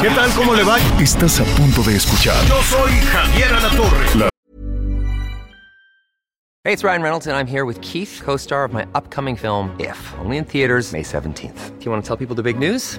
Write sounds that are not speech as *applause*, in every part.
¿Qué tal? ¿Cómo le va? Estás a punto de escuchar. Yo soy Javier Alatorre. Hey, it's Ryan Reynolds, and I'm here with Keith, co star of my upcoming film, If, only in theaters, May 17th. Do you want to tell people the big news?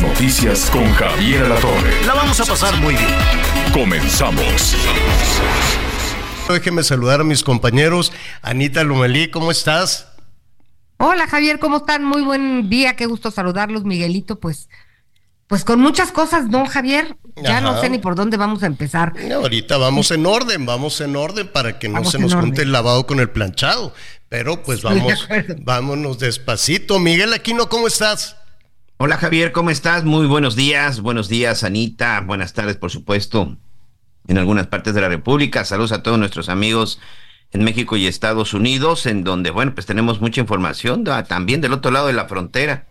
Noticias con Javier Alatorre. La vamos a pasar muy bien. Comenzamos. Déjeme saludar a mis compañeros. Anita Lomelí, ¿cómo estás? Hola Javier, ¿cómo están? Muy buen día, qué gusto saludarlos, Miguelito, pues, pues con muchas cosas, ¿no, Javier? Ya Ajá. no sé ni por dónde vamos a empezar. Ahorita vamos en orden, vamos en orden para que no Vamos se nos orden. junte el lavado con el planchado. Pero pues vamos, vámonos despacito. Miguel Aquino, ¿cómo estás? Hola Javier, ¿cómo estás? Muy buenos días, buenos días Anita, buenas tardes por supuesto en algunas partes de la República. Saludos a todos nuestros amigos en México y Estados Unidos, en donde, bueno, pues tenemos mucha información también del otro lado de la frontera.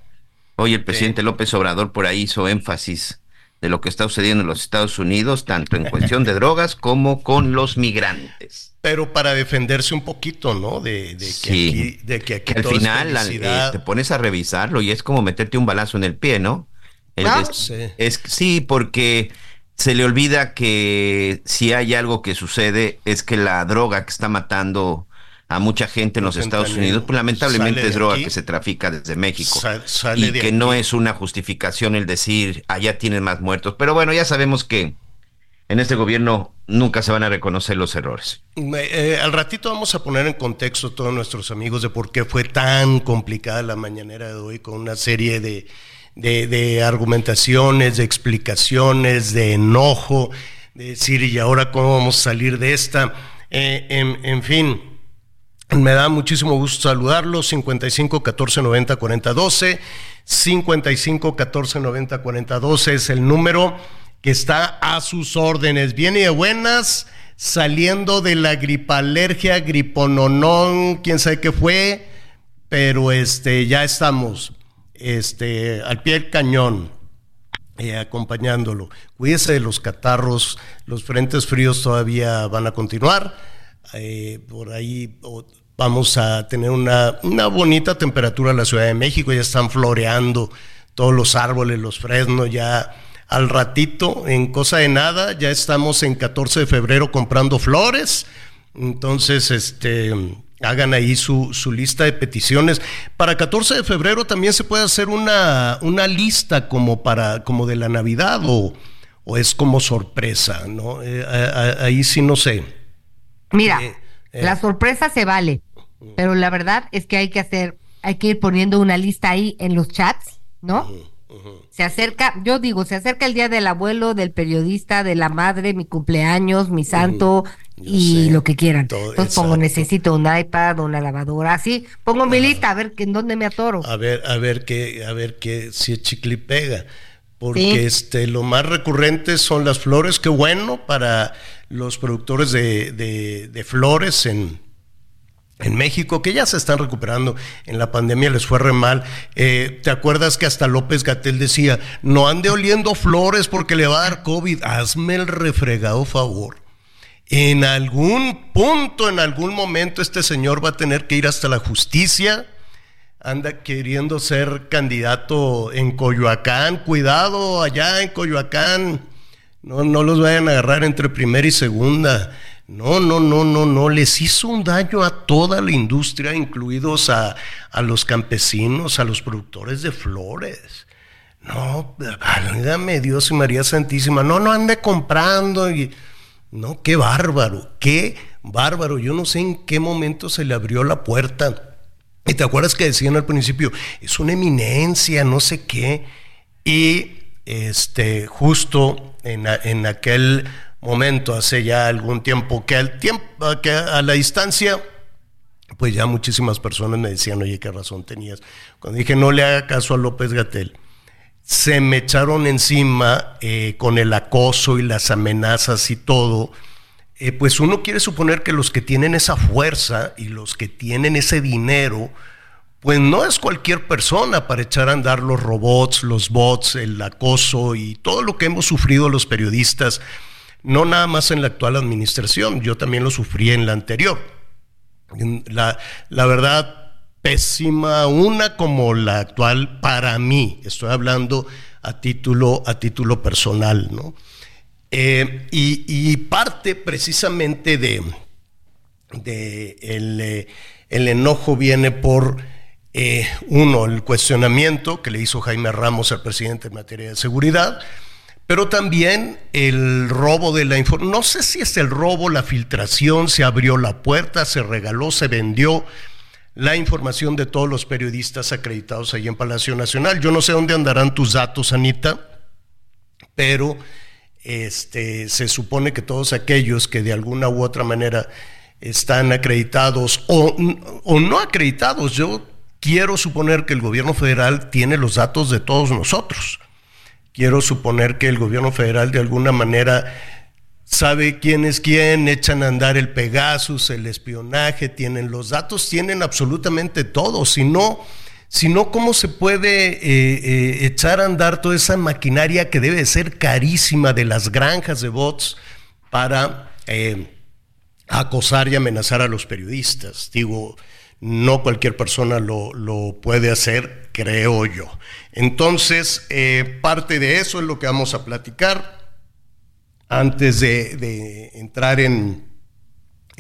Hoy el presidente López Obrador por ahí hizo énfasis de lo que está sucediendo en los Estados Unidos, tanto en cuestión de drogas como con los migrantes. Pero para defenderse un poquito, ¿no? De, de que Sí. aquí, de que aquí al todo final eh, te pones a revisarlo y es como meterte un balazo en el pie, ¿no? El Ah, des- sí. es, sí, porque se le olvida que si hay algo que sucede es que la droga que está matando a mucha gente en los Estados Unidos, pues lamentablemente es droga aquí. que se trafica desde México. Y que no es una justificación el decir, allá tienen más muertos. Pero bueno, ya sabemos que en este gobierno nunca se van a reconocer los errores. Eh, al ratito vamos a poner en contexto a todos nuestros amigos de por qué fue tan complicada la mañanera de hoy con una serie de, de- de argumentaciones, de explicaciones, de enojo, de decir, ¿y ahora cómo vamos a salir de esta? Eh, en, en fin, me da muchísimo gusto saludarlos. 55 14 90 40 12. 55 14 90 40 12 es el número que está a sus órdenes. Viene de buenas, saliendo de la gripalergia, gripononón, quién sabe qué fue, pero este, ya estamos este, al pie del cañón eh, acompañándolo. Cuídese de los catarros, los frentes fríos todavía van a continuar. Eh, por ahí vamos a tener una, una bonita temperatura en la Ciudad de México, ya están floreando todos los árboles, los fresnos, ya al ratito, en cosa de nada, ya estamos en 14 de febrero comprando flores. Entonces, este, hagan ahí su, su lista de peticiones. Para 14 de febrero también se puede hacer una, una lista como para, como de la Navidad o, o es como sorpresa, ¿no? Eh, a- a- ahí sí no sé. Mira, Eh, eh. la sorpresa se vale, pero la verdad es que hay que hacer, hay que ir poniendo una lista ahí en los chats, ¿no? Se acerca, yo digo, se acerca el día del abuelo, del periodista, de la madre, mi cumpleaños, mi santo y sé, lo que quieran. todo, Entonces pongo, necesito un iPad, una lavadora, así, pongo mi lista a ver que- en dónde me atoro. A ver, a ver qué, a ver qué, si es chicle y pega. Porque Sí. este, lo más recurrente son las flores, qué bueno para los productores de, de- de flores en, en México, que ya se están recuperando. En la pandemia les fue re mal. Eh, ¿Te acuerdas que hasta López Gatel decía, no ande oliendo flores porque le va a dar COVID? Hazme el refregado favor. En algún punto, en algún momento, este señor va a tener que ir hasta la justicia. Anda queriendo ser candidato en Coyoacán. Cuidado allá en Coyoacán. No, no los vayan a agarrar entre primera y segunda. No, no, no, no, no. Les hizo un daño a toda la industria, incluidos a, a los campesinos, a los productores de flores. No, válgame Dios y María Santísima. No, no ande comprando. Y, no, qué bárbaro, qué bárbaro. Yo no sé en qué momento se le abrió la puerta. Y te acuerdas que decían al principio, es una eminencia, no sé qué. Y este, justo en, en aquel momento, hace ya algún tiempo, que al tiempo, que a la distancia, pues ya muchísimas personas me decían, oye, qué razón tenías. Cuando dije, no le haga caso a López Gatel, se me echaron encima eh, con el acoso y las amenazas y todo, eh, pues uno quiere suponer que los que tienen esa fuerza y los que tienen ese dinero, pues no es cualquier persona para echar a andar los robots, los bots, el acoso y todo lo que hemos sufrido los periodistas, no nada más en la actual administración, yo también lo sufrí en la anterior. La, la verdad, pésima, una como la actual para mí, estoy hablando a título, a título personal, ¿no? Eh, y, parte precisamente de, de el, eh, el, enojo viene por eh, uno, el cuestionamiento que le hizo Jaime Ramos al presidente en materia de seguridad, pero también el robo de la información. No sé si es el robo, la filtración, se abrió la puerta, se regaló, se vendió la información de todos los periodistas acreditados ahí en Palacio Nacional. Yo no sé dónde andarán tus datos, Anita, pero este, se supone que todos aquellos que de alguna u otra manera están acreditados o, o no acreditados, yo quiero suponer que el gobierno federal tiene los datos de todos nosotros. Quiero suponer que el gobierno federal de alguna manera sabe quién es quién, echan a andar el Pegasus, el espionaje, tienen los datos, tienen absolutamente todo. Si no, si no ¿cómo se puede eh, eh, echar a andar toda esa maquinaria que debe ser carísima de las granjas de bots para eh, acosar y amenazar a los periodistas? Digo, no cualquier persona lo, puede hacer, creo yo. Entonces, parte de eso es lo que vamos a platicar antes de, entrar en,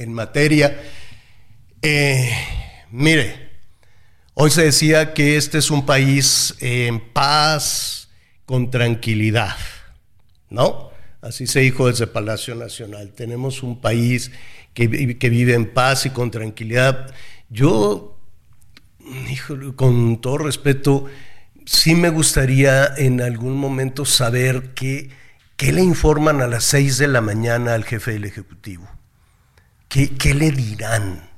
materia. Eh, mire, hoy se decía que este es un país en paz, con tranquilidad, ¿no? Así se dijo desde Palacio Nacional. Tenemos un país que, que vive en paz y con tranquilidad. Yo, con todo respeto, sí me gustaría en algún momento saber qué ¿Qué le informan a las 6 de la mañana al jefe del Ejecutivo? ¿Qué, le dirán?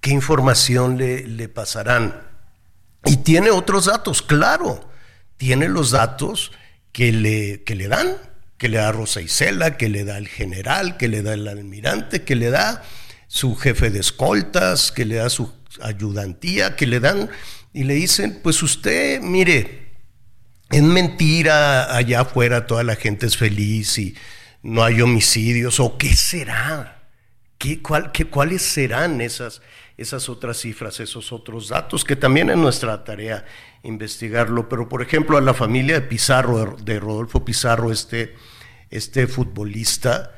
¿Qué información le, le, pasarán? Y tiene otros datos, claro. Tiene los datos que le, que le dan, que le da Rosa Isela, que le da el general, que le da el almirante, que le da su jefe de escoltas, que le da su ayudantía, que le dan y le dicen, pues usted, mire, es mentira, allá afuera toda la gente es feliz y no hay homicidios, o qué será, ¿Qué, cuál, qué, cuáles serán esas, esas otras cifras, esos otros datos, que también es nuestra tarea investigarlo. Pero, por ejemplo, a la familia de Pizarro, de Rodolfo Pizarro, este, este futbolista,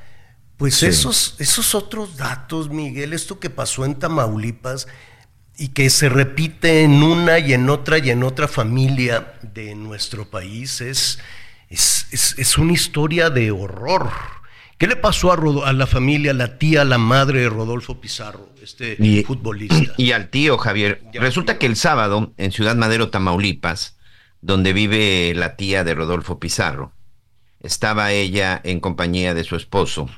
pues esos, esos otros datos, Miguel, esto que pasó en Tamaulipas, y que se repite en una y en otra y en otra familia de nuestro país es, es, una historia de horror. ¿Qué le pasó a, a, la familia, a la tía, a la madre de Rodolfo Pizarro, este futbolista? Y al tío Javier. Resulta que el sábado, en Ciudad Madero, Tamaulipas, donde vive la tía de Rodolfo Pizarro, estaba ella en compañía de su esposo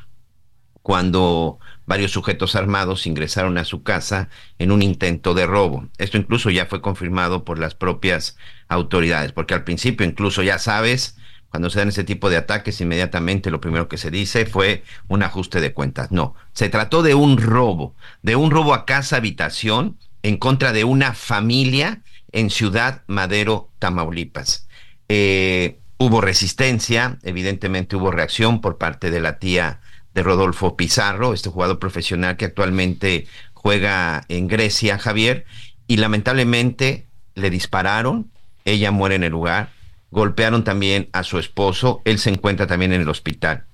cuando varios sujetos armados ingresaron a su casa en un intento de robo. Esto incluso ya fue confirmado por las propias autoridades, porque al principio incluso ya sabes, cuando se dan ese tipo de ataques, inmediatamente lo primero que se dice fue un ajuste de cuentas. No, se trató de un robo, de un robo a casa habitación en contra de una familia en Ciudad Madero, Tamaulipas. Eh, hubo resistencia, evidentemente hubo reacción por parte de la tía de Rodolfo Pizarro, este jugador profesional que actualmente juega en Grecia, Javier, y lamentablemente le dispararon, ella muere en el lugar, golpearon también a su esposo, él se encuentra también en el hospital.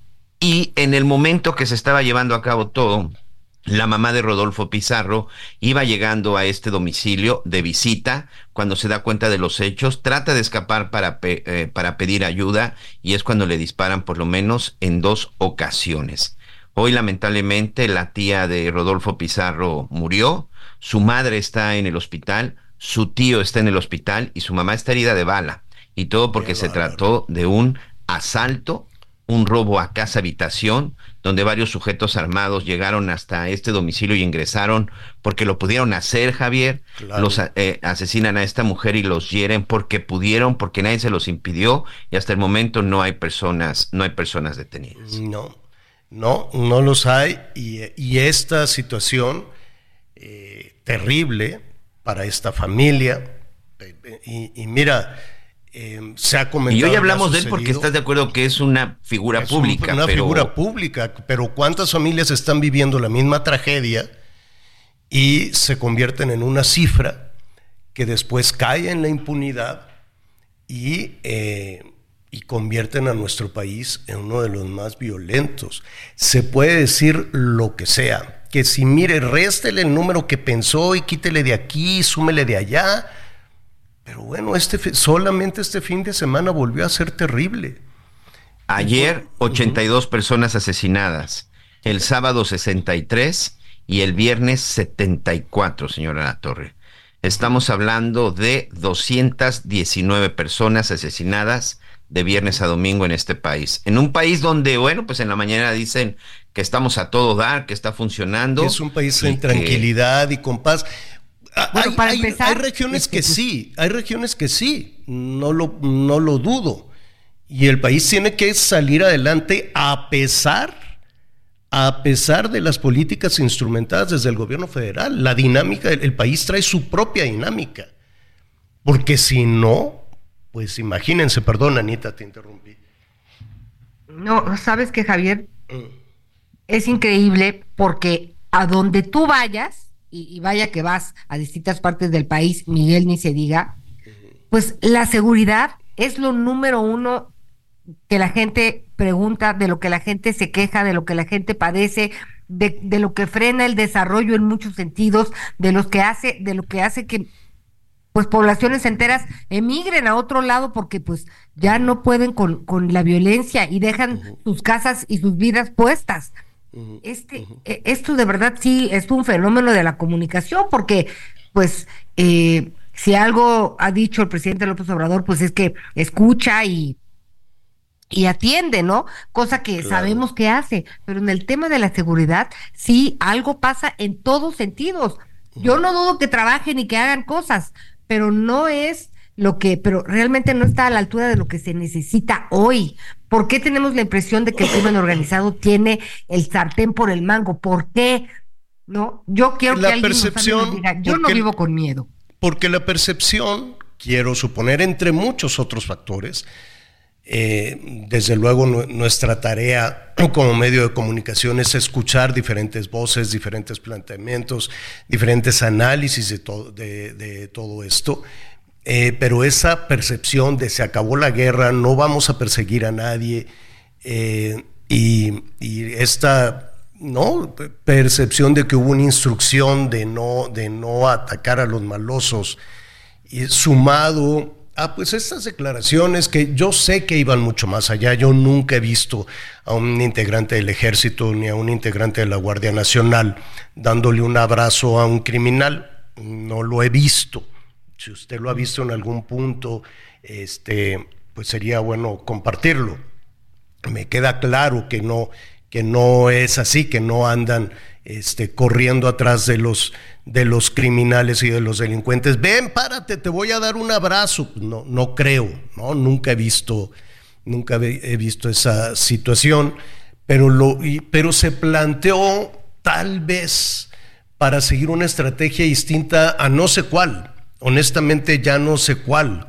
Y en el momento que se estaba llevando a cabo todo, la mamá de Rodolfo Pizarro iba llegando a este domicilio de visita cuando se da cuenta de los hechos, trata de escapar para, eh, para pedir ayuda y es cuando le disparan por lo menos en dos ocasiones. Hoy lamentablemente la tía de Rodolfo Pizarro murió, su madre está en el hospital, su tío está en el hospital y su mamá está herida de bala. Y todo porque se trató de un asalto, un robo a casa habitación donde varios sujetos armados llegaron hasta este domicilio y ingresaron porque lo pudieron hacer, Javier. Los eh, asesinan a esta mujer y los hieren porque pudieron, porque nadie se los impidió y hasta el momento no hay personas, no hay personas detenidas. No. No, no los hay y, esta situación eh, terrible para esta familia, y, mira, eh, se ha comentado. Y hoy hablamos de él porque estás de acuerdo que es una figura pública. una figura pública, pero ¿cuántas familias están viviendo la misma tragedia y se convierten en una cifra que después cae en la impunidad y, eh, y convierten a nuestro país en uno de los más violentos? Se puede decir lo que sea, que si mire, réstele el número que pensó y quítele de aquí, súmele de allá pero bueno, este, solamente este fin de semana volvió a ser terrible. Ayer 82 personas asesinadas, el sábado 63 y el viernes 74, señora La Torre. Estamos hablando de 219 personas asesinadas de viernes a domingo en este país. En un país donde, bueno, pues en la mañana dicen que estamos a todo dar, que está funcionando. es un país en tranquilidad y con paz. Bueno, hay, hay, regiones que sí, hay regiones que sí, no lo, no lo dudo. Y el país tiene que salir adelante a pesar, a pesar de las políticas instrumentadas desde el gobierno federal. La dinámica, el país trae su propia dinámica. Porque si no, pues imagínense, perdón Anita, te interrumpí. No, sabes que Javier, mm. es increíble porque a donde tú vayas, y, vaya que vas a distintas partes del país, Miguel ni se diga, pues la seguridad es lo número uno que la gente pregunta, de lo que la gente se queja, de lo que la gente padece, de, de, lo que frena el desarrollo en muchos sentidos, de lo que hace, de lo que hace que pues poblaciones enteras emigren a otro lado porque pues ya no pueden con, con la violencia y dejan sus casas y sus vidas puestas. Este, esto de verdad sí es un fenómeno de la comunicación, porque, pues, eh, si algo ha dicho el presidente López Obrador, pues es que escucha y, y atiende, ¿no? Cosa que sabemos que hace, pero en el tema de la seguridad, sí, algo pasa en todos sentidos. Yo no dudo que trabajen y que hagan cosas, pero no es lo que, pero realmente no está a la altura de lo que se necesita hoy. ¿Por qué tenemos la impresión de que el crimen organizado tiene el sartén por el mango? ¿Por qué? No, yo quiero que alguien percepción, diga, yo no vivo con miedo. Porque la percepción, quiero suponer, entre muchos otros factores, eh, desde luego nuestra tarea como medio de comunicación es escuchar diferentes voces, diferentes planteamientos, diferentes análisis de, todo de todo esto eh, pero esa percepción de se acabó la guerra, no vamos a perseguir a nadie, eh, y, esta ¿no? percepción de que hubo una instrucción de no, de no atacar a los malosos, y sumado a pues estas declaraciones que yo sé que iban mucho más allá, yo nunca he visto a un integrante del ejército ni a un integrante de la Guardia Nacional dándole un abrazo a un criminal, no lo he visto si usted lo ha visto en algún punto, este, pues sería bueno compartirlo. Me queda claro que no, que no es así, que no andan este, corriendo atrás de los, de los criminales y de los delincuentes. Ven, párate, te voy a dar un abrazo. No, no creo, ¿no? Nunca he visto, nunca he visto esa situación, pero, lo, pero se planteó tal vez para seguir una estrategia distinta a no sé cuál honestamente ya no sé cuál,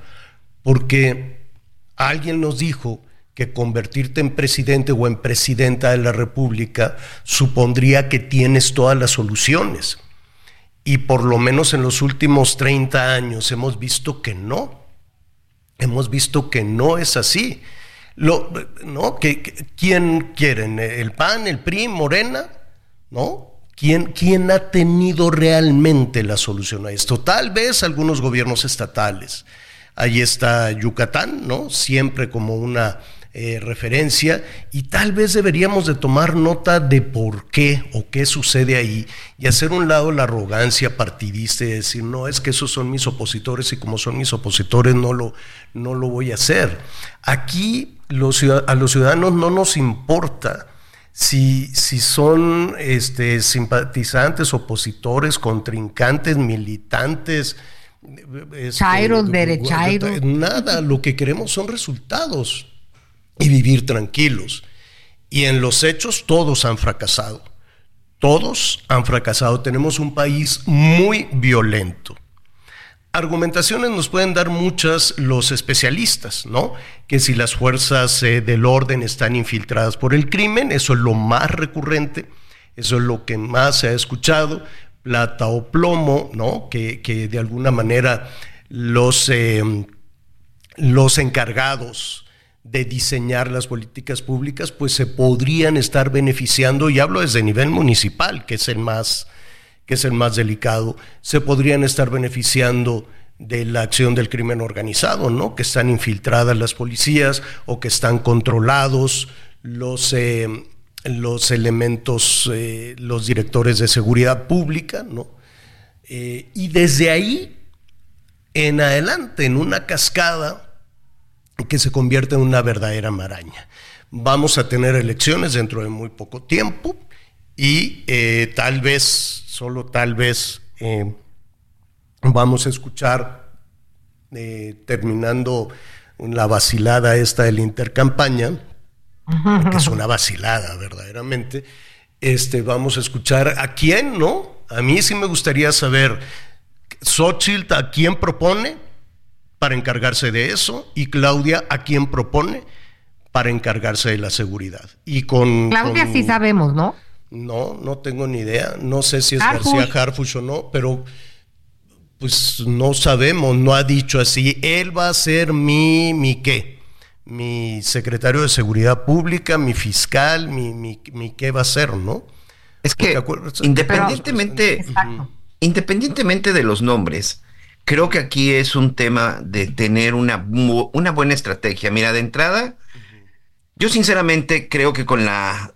porque alguien nos dijo que convertirte en presidente o en presidenta de la República supondría que tienes todas las soluciones. Y por lo menos en los últimos 30 años hemos visto que no. Hemos visto que no es así. Lo, ¿no? ¿Que, ¿Quién quieren? ¿El PAN, el PRI, Morena? ¿No? ¿Quién, ¿Quién, ha tenido realmente la solución a esto? Tal vez algunos gobiernos estatales. Ahí está Yucatán, ¿no? Siempre como una eh, referencia y tal vez deberíamos de tomar nota de por qué o qué sucede ahí y hacer un lado la arrogancia partidista y decir, no, es que esos son mis opositores y como son mis opositores no lo, no lo voy a hacer. Aquí a los ciudadanos no nos importa si, si son este, simpatizantes, opositores, contrincantes, militantes. Este, Chairos, Nada, lo que queremos son resultados y vivir tranquilos. Y en los hechos todos han fracasado. Todos han fracasado. Tenemos un país muy violento. Argumentaciones nos pueden dar muchas los especialistas, ¿no? Que si las fuerzas eh, del orden están infiltradas por el crimen, eso es lo más recurrente, eso es lo que más se ha escuchado, plata o plomo, ¿no? Que, de alguna manera los, eh, los encargados de diseñar las políticas públicas, pues se podrían estar beneficiando, y hablo desde nivel municipal, que es el más que es el más delicado, se podrían estar beneficiando de la acción del crimen organizado, ¿no? Que están infiltradas las policías o que están controlados los, eh, los elementos, eh, los directores de seguridad pública, ¿no? Eh, y desde ahí en adelante, en una cascada que se convierte en una verdadera maraña. Vamos a tener elecciones dentro de muy poco tiempo y tal vez solo tal vez eh, vamos a escuchar, eh, terminando la vacilada esta de la intercampaña, que es una vacilada verdaderamente, este, vamos a escuchar a quién, ¿no? A mí sí me gustaría saber, Xochitl, ¿a quién propone para encargarse de eso? Y Claudia, ¿a quién propone para encargarse de la seguridad? Y con... Claudia sí sabemos, ¿no? No, no tengo ni idea. No sé si es García Harfush o no, pero pues no sabemos, no ha dicho así. Él va a ser mi, mi qué, mi secretario de Seguridad Pública, mi fiscal, mi, mi, qué va a ser, ¿no? Es que independientemente, independientemente de los nombres, creo que aquí es un tema de tener una, una buena estrategia. Mira, de entrada, yo sinceramente creo que con la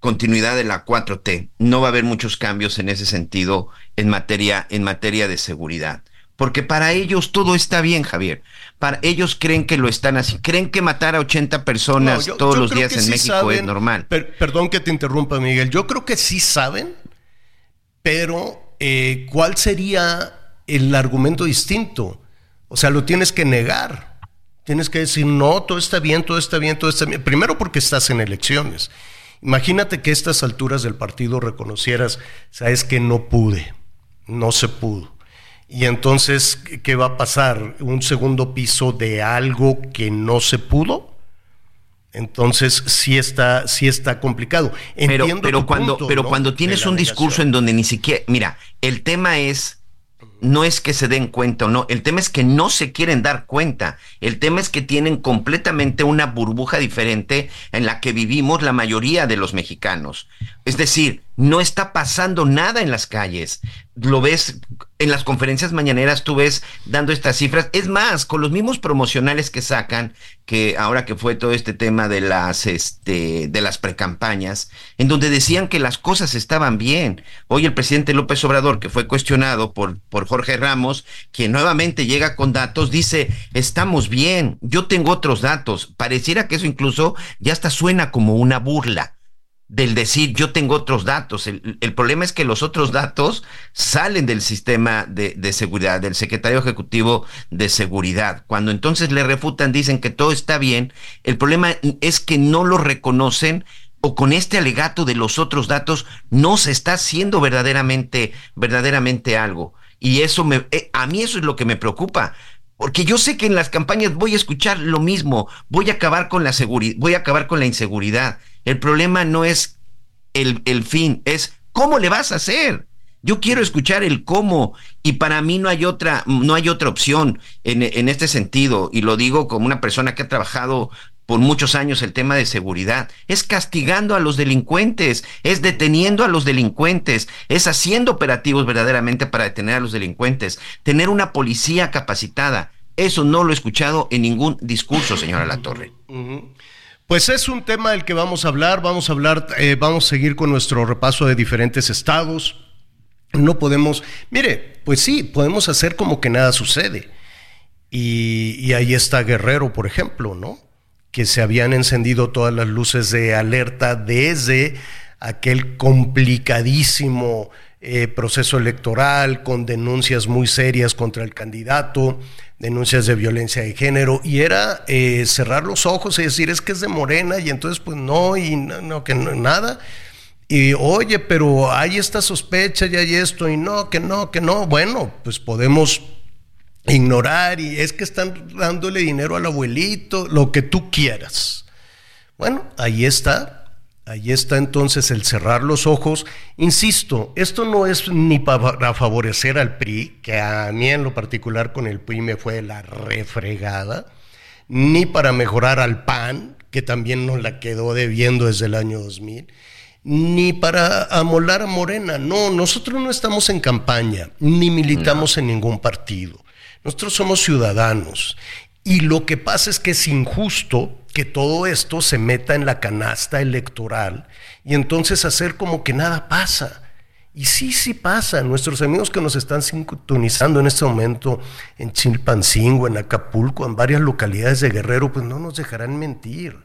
continuidad de la 4T. No va a haber muchos cambios en ese sentido en materia, en materia de seguridad. Porque para ellos todo está bien, Javier. Para ellos creen que lo están así. Creen que matar a 80 personas todos los días en México es normal. perdón que te interrumpa, Miguel. Yo creo que sí saben, pero eh, ¿cuál sería el argumento distinto? O sea, lo tienes que negar. Tienes que decir, no, todo está bien, todo está bien, todo está bien. Primero porque estás en elecciones. Imagínate que a estas alturas del partido reconocieras, sabes que no pude, no se pudo. Y entonces, ¿qué va a pasar? ¿Un segundo piso de algo que no se pudo? Entonces sí está, sí está complicado. Entiendo pero, cuando, pero cuando tienes un discurso en donde ni siquiera, mira, el tema es no es que se den cuenta o no, el tema es que no se quieren dar cuenta, el tema es que tienen completamente una burbuja diferente en la que vivimos la mayoría de los mexicanos. Es decir, no está pasando nada en las calles. Lo ves en las conferencias mañaneras, tú ves dando estas cifras. Es más, con los mismos promocionales que sacan, que ahora que fue todo este tema de las, este, de las precampañas, en donde decían que las cosas estaban bien. Hoy el presidente López Obrador, que fue cuestionado por, por Jorge Ramos, quien nuevamente llega con datos, dice, estamos bien, yo tengo otros datos. Pareciera que eso incluso ya hasta suena como una burla del decir yo tengo otros datos. El, problema es que los otros datos salen del sistema de, de, seguridad, del secretario ejecutivo de seguridad. Cuando entonces le refutan, dicen que todo está bien, el problema es que no lo reconocen o con este alegato de los otros datos no se está haciendo verdaderamente, verdaderamente algo. Y eso me, eh, a mí eso es lo que me preocupa. Porque yo sé que en las campañas voy a escuchar lo mismo, voy a acabar con la seguridad, voy a acabar con la inseguridad. El problema no es el, el fin, es cómo le vas a hacer. Yo quiero escuchar el cómo y para mí no hay otra, no hay otra opción en, en, este sentido y lo digo como una persona que ha trabajado por muchos años el tema de seguridad. Es castigando a los delincuentes, es deteniendo a los delincuentes, es haciendo operativos verdaderamente para detener a los delincuentes, tener una policía capacitada. Eso no lo he escuchado en ningún discurso, señora Latorre. Pues es un tema del que vamos a hablar, vamos a hablar, eh, vamos a seguir con nuestro repaso de diferentes estados. No podemos, mire, pues sí, podemos hacer como que nada sucede. Y, y ahí está Guerrero, por ejemplo, ¿no? Que se habían encendido todas las luces de alerta desde aquel complicadísimo eh, proceso electoral con denuncias muy serias contra el candidato, denuncias de violencia de género, y era eh, cerrar los ojos y decir es que es de Morena, y entonces pues no, y no, que no, nada. Y oye, pero hay esta sospecha y hay esto, y no, que no, que no. Bueno, pues podemos ignorar, y es que están dándole dinero al abuelito, lo que tú quieras. Bueno, ahí está, Ahí está entonces el cerrar los ojos. Insisto, esto no es ni para favorecer al PRI, que a mí en lo particular con el PRI me fue la refregada, ni para mejorar al PAN, que también nos la quedó debiendo desde el año 2000, ni para amolar a Morena. No, nosotros no estamos en campaña, ni militamos en ningún partido. Nosotros somos ciudadanos. Y lo que pasa es que es injusto que todo esto se meta en la canasta electoral y entonces hacer como que nada pasa. Y sí, sí pasa. Nuestros amigos que nos están sintonizando en este momento en Chilpancingo, en Acapulco, en varias localidades de Guerrero, pues no nos dejarán mentir.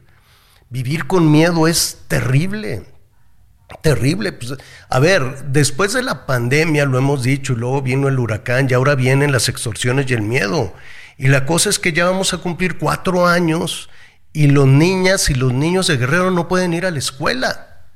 Vivir con miedo es terrible. Terrible. Pues, a ver, después de la pandemia, lo hemos dicho, y luego vino el huracán, y ahora vienen las extorsiones y el miedo. Y la cosa es que ya vamos a cumplir cuatro años y los niñas y los niños de Guerrero no pueden ir a la escuela.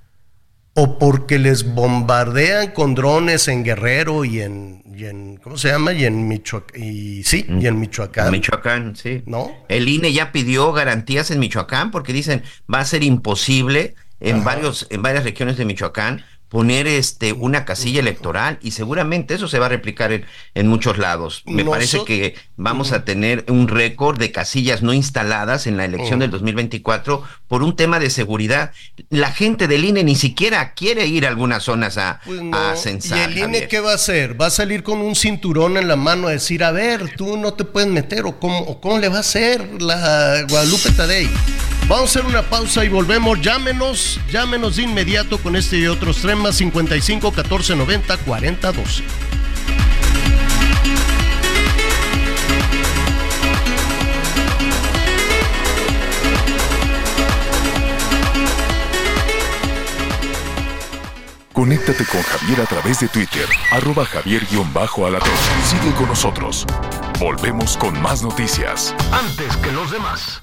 O porque les bombardean con drones en Guerrero y en, en ¿cómo se llama? Y en Michoacán. Y sí, y en Michoacán. Michoacán, sí. ¿No? El INE ya pidió garantías en Michoacán porque dicen va a ser imposible en varios, en varias regiones de Michoacán poner este una casilla electoral y seguramente eso se va a replicar en, en muchos lados. Me parece que vamos a tener un récord de casillas no instaladas en la elección del 2024 por un tema de seguridad. La gente del INE ni siquiera quiere ir a algunas zonas a, pues censar. ¿Y el INE qué va a hacer? ¿Va a salir con un cinturón en la mano a decir, a ver, tú no te puedes meter o cómo, o cómo le va a hacer la Guadalupe Tadei? Vamos a hacer una pausa y volvemos. Llámenos, llámenos de inmediato con este y otros temas 55 14 90 40 12. Conéctate con Javier a través de Twitter, arroba javier-alatón. Sigue con nosotros. Volvemos con más noticias. Antes que los demás.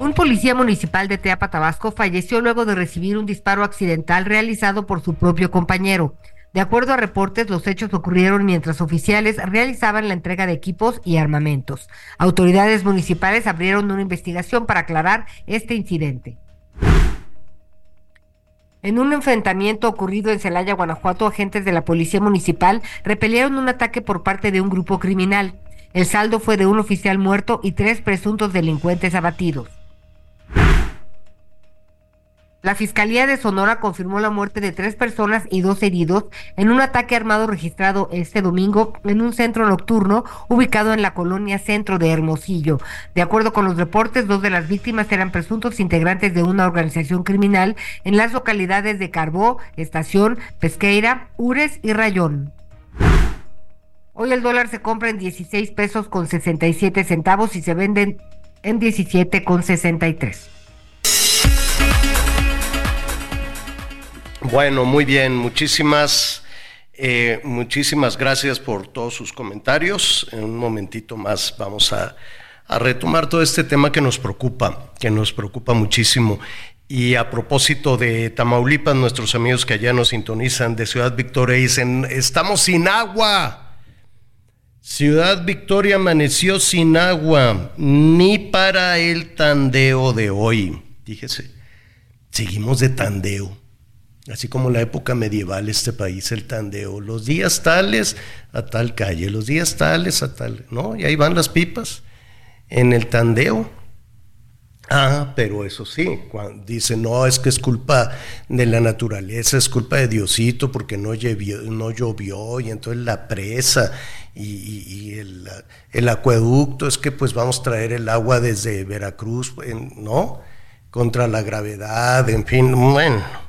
Un policía municipal de Teapa, Tabasco, falleció luego de recibir un disparo accidental realizado por su propio compañero. De acuerdo a reportes, los hechos ocurrieron mientras oficiales realizaban la entrega de equipos y armamentos. Autoridades municipales abrieron una investigación para aclarar este incidente. En un enfrentamiento ocurrido en Celaya, Guanajuato, agentes de la Policía Municipal repelieron un ataque por parte de un grupo criminal. El saldo fue de un oficial muerto y tres presuntos delincuentes abatidos. La Fiscalía de Sonora confirmó la muerte de tres personas y dos heridos en un ataque armado registrado este domingo en un centro nocturno ubicado en la colonia centro de Hermosillo. De acuerdo con los reportes, dos de las víctimas eran presuntos integrantes de una organización criminal en las localidades de Carbó, Estación, Pesqueira, Ures y Rayón. Hoy el dólar se compra en 16 pesos con 67 centavos y se vende en 17 con 63. Bueno, muy bien, muchísimas, eh, muchísimas gracias por todos sus comentarios. En un momentito más vamos a, retomar todo este tema que nos preocupa, que nos preocupa muchísimo. Y a propósito de Tamaulipas, nuestros amigos que allá nos sintonizan de Ciudad Victoria dicen, estamos sin agua. Ciudad Victoria amaneció sin agua, ni para el tandeo de hoy. Fíjese, seguimos de tandeo así como la época medieval, este país, el tandeo, los días tales a tal calle, los días tales a tal, ¿no? Y ahí van las pipas en el tandeo. Ah, pero eso sí, cuando dice, no, es que es culpa de la naturaleza, es culpa de Diosito porque no llovió, no llovió y entonces la presa y, el, acueducto es que pues vamos a traer el agua desde Veracruz, ¿no? Contra la gravedad, en fin, bueno.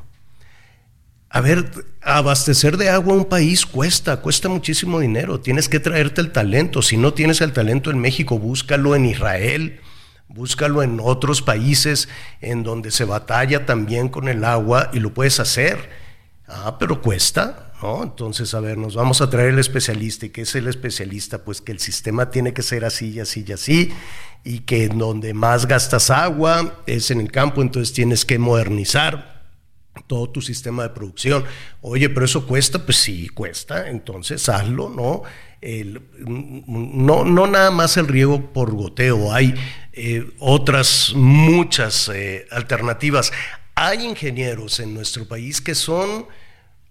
A ver, abastecer de agua a un país cuesta, cuesta muchísimo dinero, tienes que traerte el talento, si no tienes el talento en México, búscalo en Israel Búscalo en otros países en donde se batalla también con el agua y lo puedes hacer. Ah, pero cuesta, ¿no? Entonces, a ver, nos vamos a traer el especialista. ¿Y qué es el especialista? Pues que el sistema tiene que ser así y así y así, y que donde más gastas agua es en el campo, entonces tienes que modernizar todo tu sistema de producción. Oye, pero eso cuesta, pues sí, cuesta, entonces hazlo, ¿no? no, no nada más el riego por goteo, hay eh, otras muchas eh, alternativas. Hay ingenieros en nuestro país que son,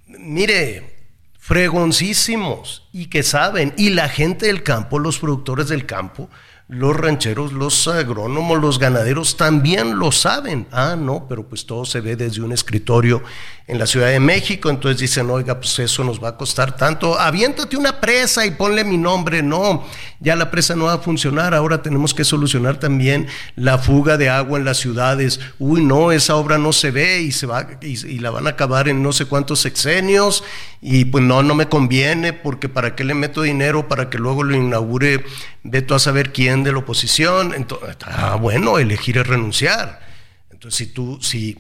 mire, fregoncísimos y que saben, y la gente del campo, los productores del campo, los rancheros, los agrónomos, los ganaderos también lo saben. Ah, no, pero pues todo se ve desde un escritorio en la Ciudad de México, entonces dicen, oiga, pues eso nos va a costar tanto, aviéntate una presa y ponle mi nombre. No, ya la presa no va a funcionar, ahora tenemos que solucionar también la fuga de agua en las ciudades. Uy, no, esa obra no se ve y, se va, y, la van a acabar en no sé cuántos sexenios y pues no, no me conviene porque para qué le meto dinero para que luego lo inaugure, veto a saber quién de la oposición. Entonces, ah, bueno, elegir es renunciar. Entonces, si tú, si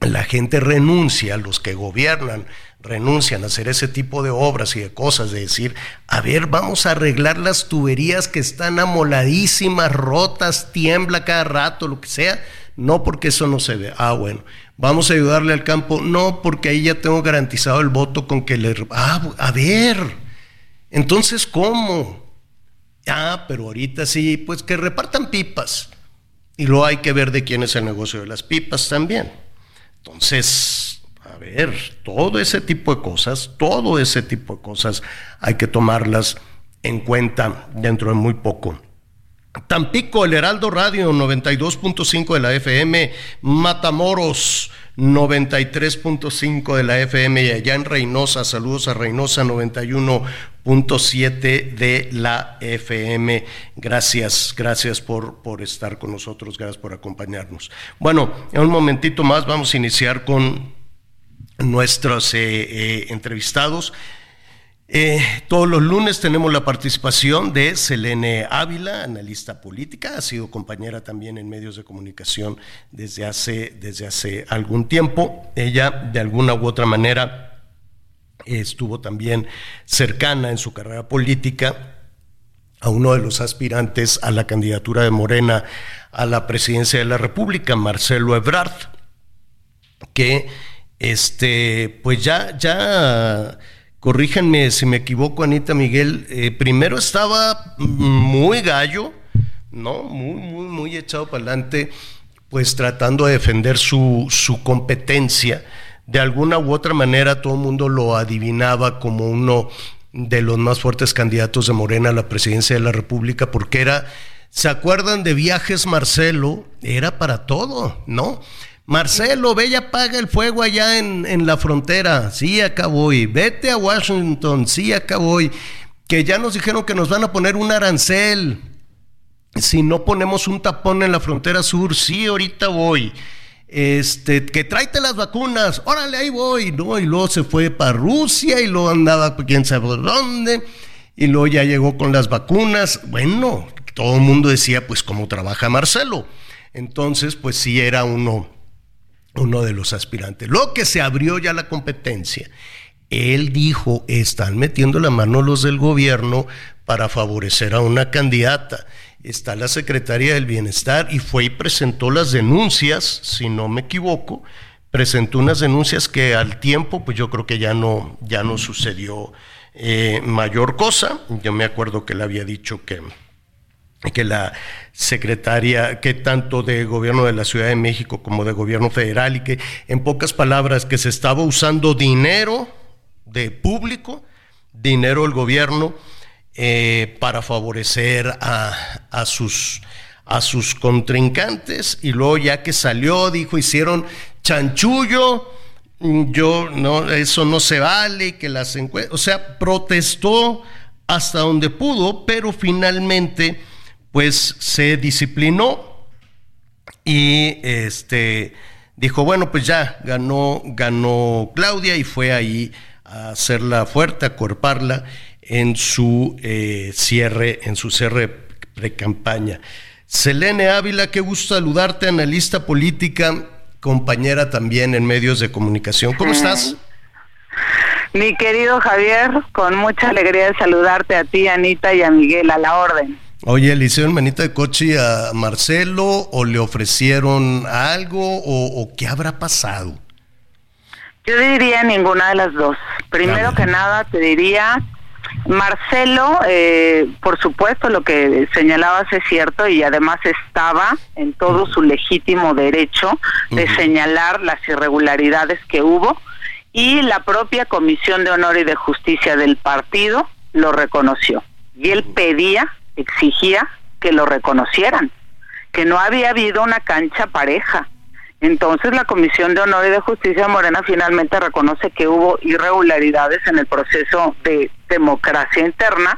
la gente renuncia, los que gobiernan renuncian a hacer ese tipo de obras y de cosas, de decir, a ver, vamos a arreglar las tuberías que están amoladísimas, rotas, tiembla cada rato, lo que sea, no porque eso no se ve. Ah, bueno, vamos a ayudarle al campo, no porque ahí ya tengo garantizado el voto con que le... Ah, a ver, entonces, ¿cómo? Ah, pero ahorita sí, pues que repartan pipas. Y luego hay que ver de quién es el negocio de las pipas también. Entonces, a ver, todo ese tipo de cosas, todo ese tipo de cosas hay que tomarlas en cuenta dentro de muy poco. Tampico, el Heraldo Radio 92.5 de la FM, Matamoros 93.5 de la FM y allá en Reynosa, saludos a Reynosa 91.7 de la FM. Gracias, gracias por, por estar con nosotros, gracias por acompañarnos. Bueno, en un momentito más vamos a iniciar con nuestros eh, eh, entrevistados. Eh, todos los lunes tenemos la participación de Selene Ávila, analista política, ha sido compañera también en medios de comunicación desde hace, desde hace algún tiempo. Ella, de alguna u otra manera, estuvo también cercana en su carrera política a uno de los aspirantes a la candidatura de Morena a la presidencia de la República, Marcelo Ebrard, que este, pues ya, ya corríjanme si me equivoco, Anita Miguel, eh, primero estaba muy gallo, ¿no? Muy, muy, muy echado para adelante, pues tratando de defender su, su competencia. De alguna u otra manera todo el mundo lo adivinaba como uno de los más fuertes candidatos de Morena a la presidencia de la República, porque era, ¿se acuerdan de Viajes Marcelo? Era para todo, ¿no? Marcelo, ve y apaga el fuego allá en, la frontera. Sí, acá voy. Vete a Washington. Sí, acá voy. Que ya nos dijeron que nos van a poner un arancel. Si no ponemos un tapón en la frontera sur, sí, ahorita voy. Este, que tráete las vacunas. Órale, ahí voy. No, y luego se fue para Rusia y luego andaba quién sabe dónde. Y luego ya llegó con las vacunas. Bueno, todo el mundo decía, pues, ¿cómo trabaja Marcelo? Entonces, pues sí era uno uno de los aspirantes. Lo que se abrió ya la competencia, él dijo, están metiendo la mano los del gobierno para favorecer a una candidata. Está la secretaria del Bienestar y fue y presentó las denuncias, si no me equivoco, presentó unas denuncias que al tiempo, pues yo creo que ya no, ya no sucedió eh, mayor cosa. Yo me acuerdo que le había dicho que que la secretaria, que tanto de gobierno de la Ciudad de México como de gobierno federal, y que en pocas palabras que se estaba usando dinero de público, dinero del gobierno, eh, para favorecer a, sus, a sus contrincantes. Y luego ya que salió dijo hicieron chanchullo yo no eso no se vale que las encuestas o sea protestó hasta donde pudo pero finalmente pues se disciplinó y este dijo bueno pues ya ganó ganó Claudia y fue ahí a hacerla fuerte a cuerparla en su eh, cierre en su cierre pre-campaña. Selene Ávila, qué gusto saludarte, analista política, compañera también en medios de comunicación. ¿Cómo estás? Mi querido Javier, con mucha alegría de saludarte a ti, Anita y a Miguel, a la orden. Oye, ¿le hicieron manita de coche a Marcelo o le ofrecieron algo o, qué habrá pasado? Yo diría ninguna de las dos. Primero que nada, te diría Marcelo, eh, por supuesto, lo que señalabas es cierto y además estaba en todo su legítimo derecho de señalar las irregularidades que hubo y la propia Comisión de Honor y de Justicia del partido lo reconoció. Y él pedía, exigía que lo reconocieran, que no había habido una cancha pareja, entonces la Comisión de Honor y de Justicia Morena finalmente reconoce que hubo irregularidades en el proceso de democracia interna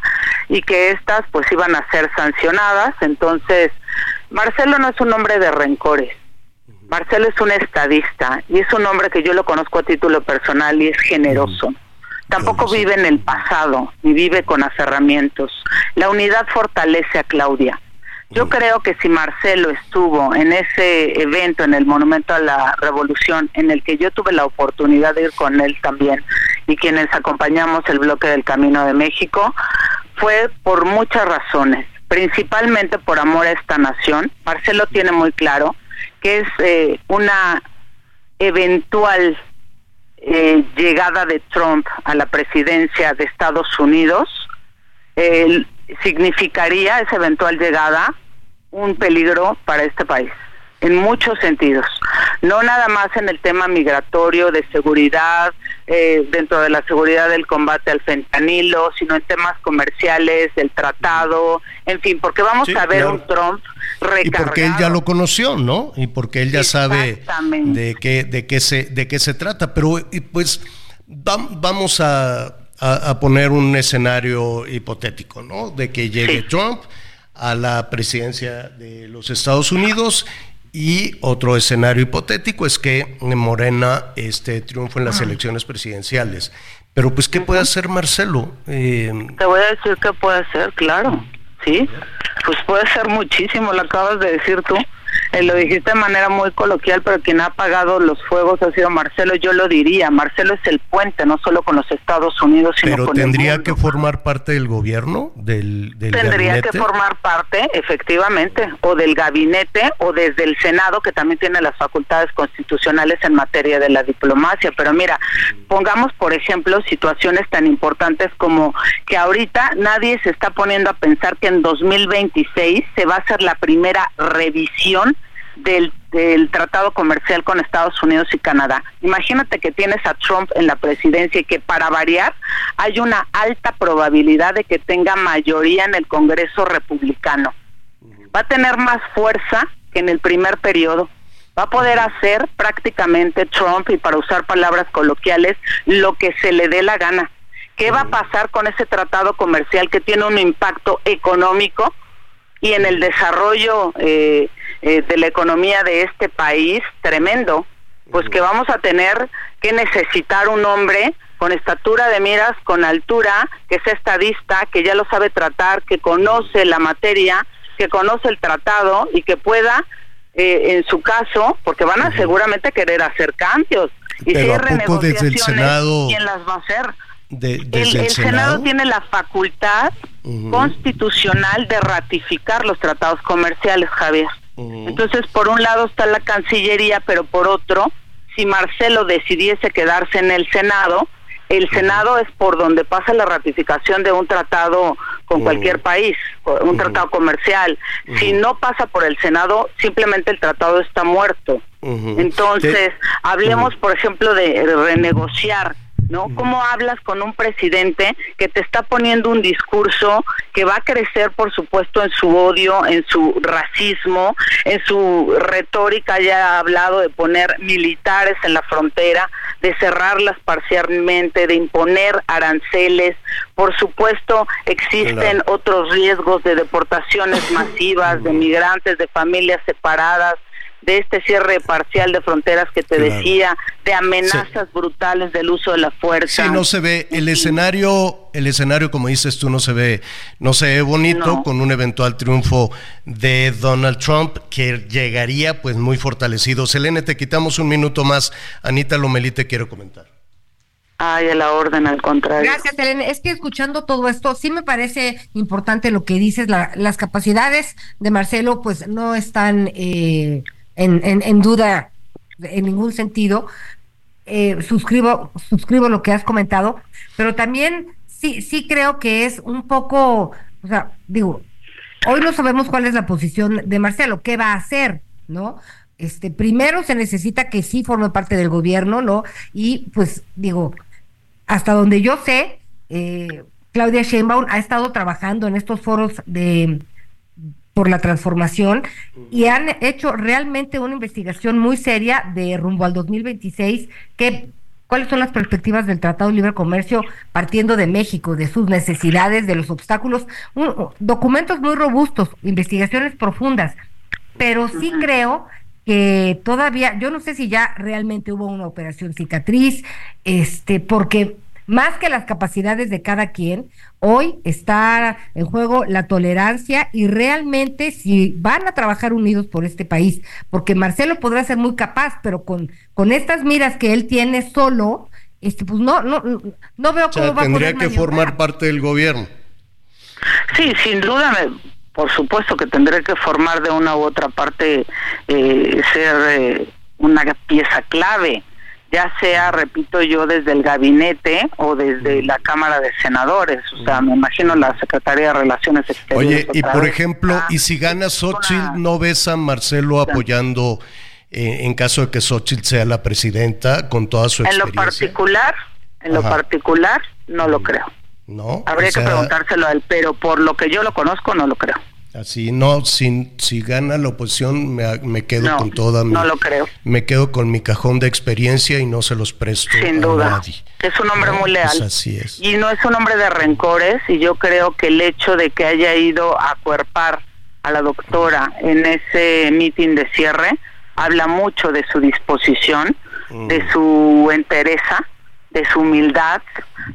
y que estas pues iban a ser sancionadas. Entonces, Marcelo no es un hombre de rencores. Marcelo es un estadista y es un hombre que yo lo conozco a título personal y es generoso. Tampoco vive en el pasado ni vive con aferramientos. La unidad fortalece a Claudia yo creo que si Marcelo estuvo en ese evento, en el Monumento a la Revolución, en el que yo tuve la oportunidad de ir con él también, y quienes acompañamos el bloque del Camino de México, fue por muchas razones, principalmente por amor a esta nación. Marcelo tiene muy claro que es eh, una eventual eh, llegada de Trump a la presidencia de Estados Unidos, significaría esa eventual llegada un peligro para este país en muchos sentidos, no nada más en el tema migratorio, de seguridad, eh, dentro de la seguridad del combate al fentanilo, sino en temas comerciales, del tratado, en fin, porque vamos a ver un Trump recargado. Y porque él ya lo conoció, ¿no? Y porque él ya sabe de qué, de qué se, de qué se trata. Pero pues vamos a, a, poner un escenario hipotético, ¿no? De que llegue Trump a la presidencia de los Estados Unidos y otro escenario hipotético es que Morena este, triunfa en las elecciones presidenciales. Pero pues, ¿qué puede hacer Marcelo? Eh, Te voy a decir qué puede hacer, claro. Sí, pues puede ser muchísimo, lo acabas de decir tú. Eh, lo dijiste de manera muy coloquial, pero quien ha apagado los fuegos ha sido Marcelo. Yo lo diría, Marcelo es el puente, no solo con los Estados Unidos, sino pero tendría que formar parte del gobierno, del, del Tendría que formar parte, efectivamente, o del gabinete o desde el Senado, que también tiene las facultades constitucionales en materia de la diplomacia. Pero mira, pongamos, por ejemplo, situaciones tan importantes como que ahorita nadie se está poniendo a pensar que en 2026 se va a hacer la primera revisión del, tratado comercial con Estados Unidos y Canadá. Imagínate que tienes a Trump en la presidencia y que para variar hay una alta probabilidad de que tenga mayoría en el Congreso republicano. Va a tener más fuerza que en el primer periodo. Va a poder hacer prácticamente Trump, y para usar palabras coloquiales, lo que se le dé la gana. ¿Qué va a pasar con ese tratado comercial que tiene un impacto económico y en el desarrollo eh, eh, de la economía de este país tremendo, pues que vamos a tener que necesitar un hombre con estatura de miras, con altura, que sea estadista, que ya lo sabe tratar, que conoce la materia, que conoce el tratado y que pueda, eh, en su caso, porque van a seguramente querer hacer cambios. Y si hay renegociaciones, ¿quién las va a hacer? el, Senado? tiene la facultad constitucional de ratificar los tratados comerciales, Javier. Entonces, por un lado está la Cancillería, pero por otro, si Marcelo decidiese quedarse en el Senado, el Senado es por donde pasa la ratificación de un tratado con cualquier país, un tratado comercial. Si no pasa por el Senado, simplemente el tratado está muerto. Entonces, hablemos, por ejemplo, de renegociar ¿no? ¿Cómo hablas con un presidente que te está poniendo un discurso que va a crecer, por supuesto, en su odio, en su racismo, en su retórica? Ya ha hablado de poner militares en la frontera, de cerrarlas parcialmente, de imponer aranceles. Por supuesto, existen otros riesgos de deportaciones masivas, de migrantes, de familias separadas de este cierre parcial de fronteras que te decía, de amenazas brutales del uso de la fuerza. Sí, no se ve el escenario, el escenario como dices tú no se ve, no se ve bonito con un eventual triunfo de Donald Trump que llegaría pues muy fortalecido. Selene, te quitamos un minuto más. Anita Lomelí te quiero comentar. Ay, a la orden, al contrario. Gracias, Selene. Es que escuchando todo esto, sí me parece importante lo que dices. las capacidades de Marcelo, pues no están eh, en, en, duda en ningún sentido. Eh, suscribo, suscribo lo que has comentado, pero también sí, sí creo que es un poco, o sea, digo, hoy no sabemos cuál es la posición de Marcelo, qué va a hacer, ¿no? Este, primero se necesita que sí forme parte del gobierno, ¿no? Y pues digo, hasta donde yo sé, eh, Claudia Sheinbaum ha estado trabajando en estos foros de por la transformación y han hecho realmente una investigación muy seria de rumbo al 2026 que cuáles son las perspectivas del Tratado de Libre Comercio partiendo de México, de sus necesidades, de los obstáculos, documentos muy robustos, investigaciones profundas, pero sí creo que todavía, yo no sé si ya realmente hubo una operación cicatriz, este, porque más que las capacidades de cada quien, hoy está en juego la tolerancia y realmente si van a trabajar unidos por este país, porque Marcelo podrá ser muy capaz, pero con, con estas miras que él tiene solo, este, pues no, no, no veo cómo va a Tendría que formar parte del gobierno. Sí, sin duda, por supuesto que tendría que formar de una u otra parte, eh, ser eh, una pieza clave ya sea, repito yo, desde el gabinete o desde la Cámara de Senadores. O sea, me imagino la Secretaría de Relaciones Exteriores. Oye, y por ejemplo, ¿y si gana Xochitl, no ves a Marcelo apoyando eh, en caso de que Xochitl sea la presidenta con toda su experiencia? En lo particular, en lo particular, no lo creo. No. Habría que preguntárselo a él, pero por lo que yo lo conozco, no lo creo. Así, no, sin, si gana la oposición me, quedo con toda mi... No lo creo. Me quedo con mi cajón de experiencia y no se los presto Sin duda. Es un hombre muy leal. Pues así es. Y no es un hombre de rencores y yo creo que el hecho de que haya ido a cuerpar a la doctora en ese mitin de cierre habla mucho de su disposición, de mm. su entereza, de su humildad,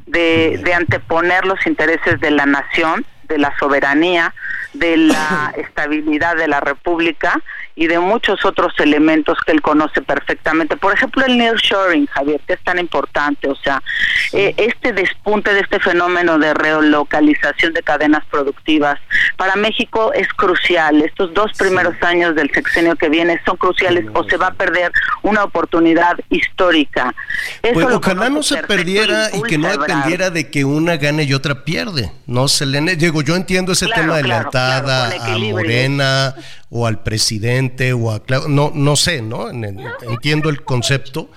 de, de anteponer los intereses de la nación, de la soberanía, de la estabilidad de la República y de muchos otros elementos que él conoce perfectamente. Por ejemplo, el nearshoring, Javier, que es tan importante. O sea, eh, este despunte de este fenómeno de relocalización de cadenas productivas para México es crucial. Estos dos primeros años del sexenio que viene son cruciales o se va a perder una oportunidad histórica. pues ojalá no se perdiera y que no dependiera de que una gane y otra pierde. No se le... Llego, yo entiendo ese tema de lealtad a Morena o al presidente o a no no sé, ¿no? Entiendo el concepto,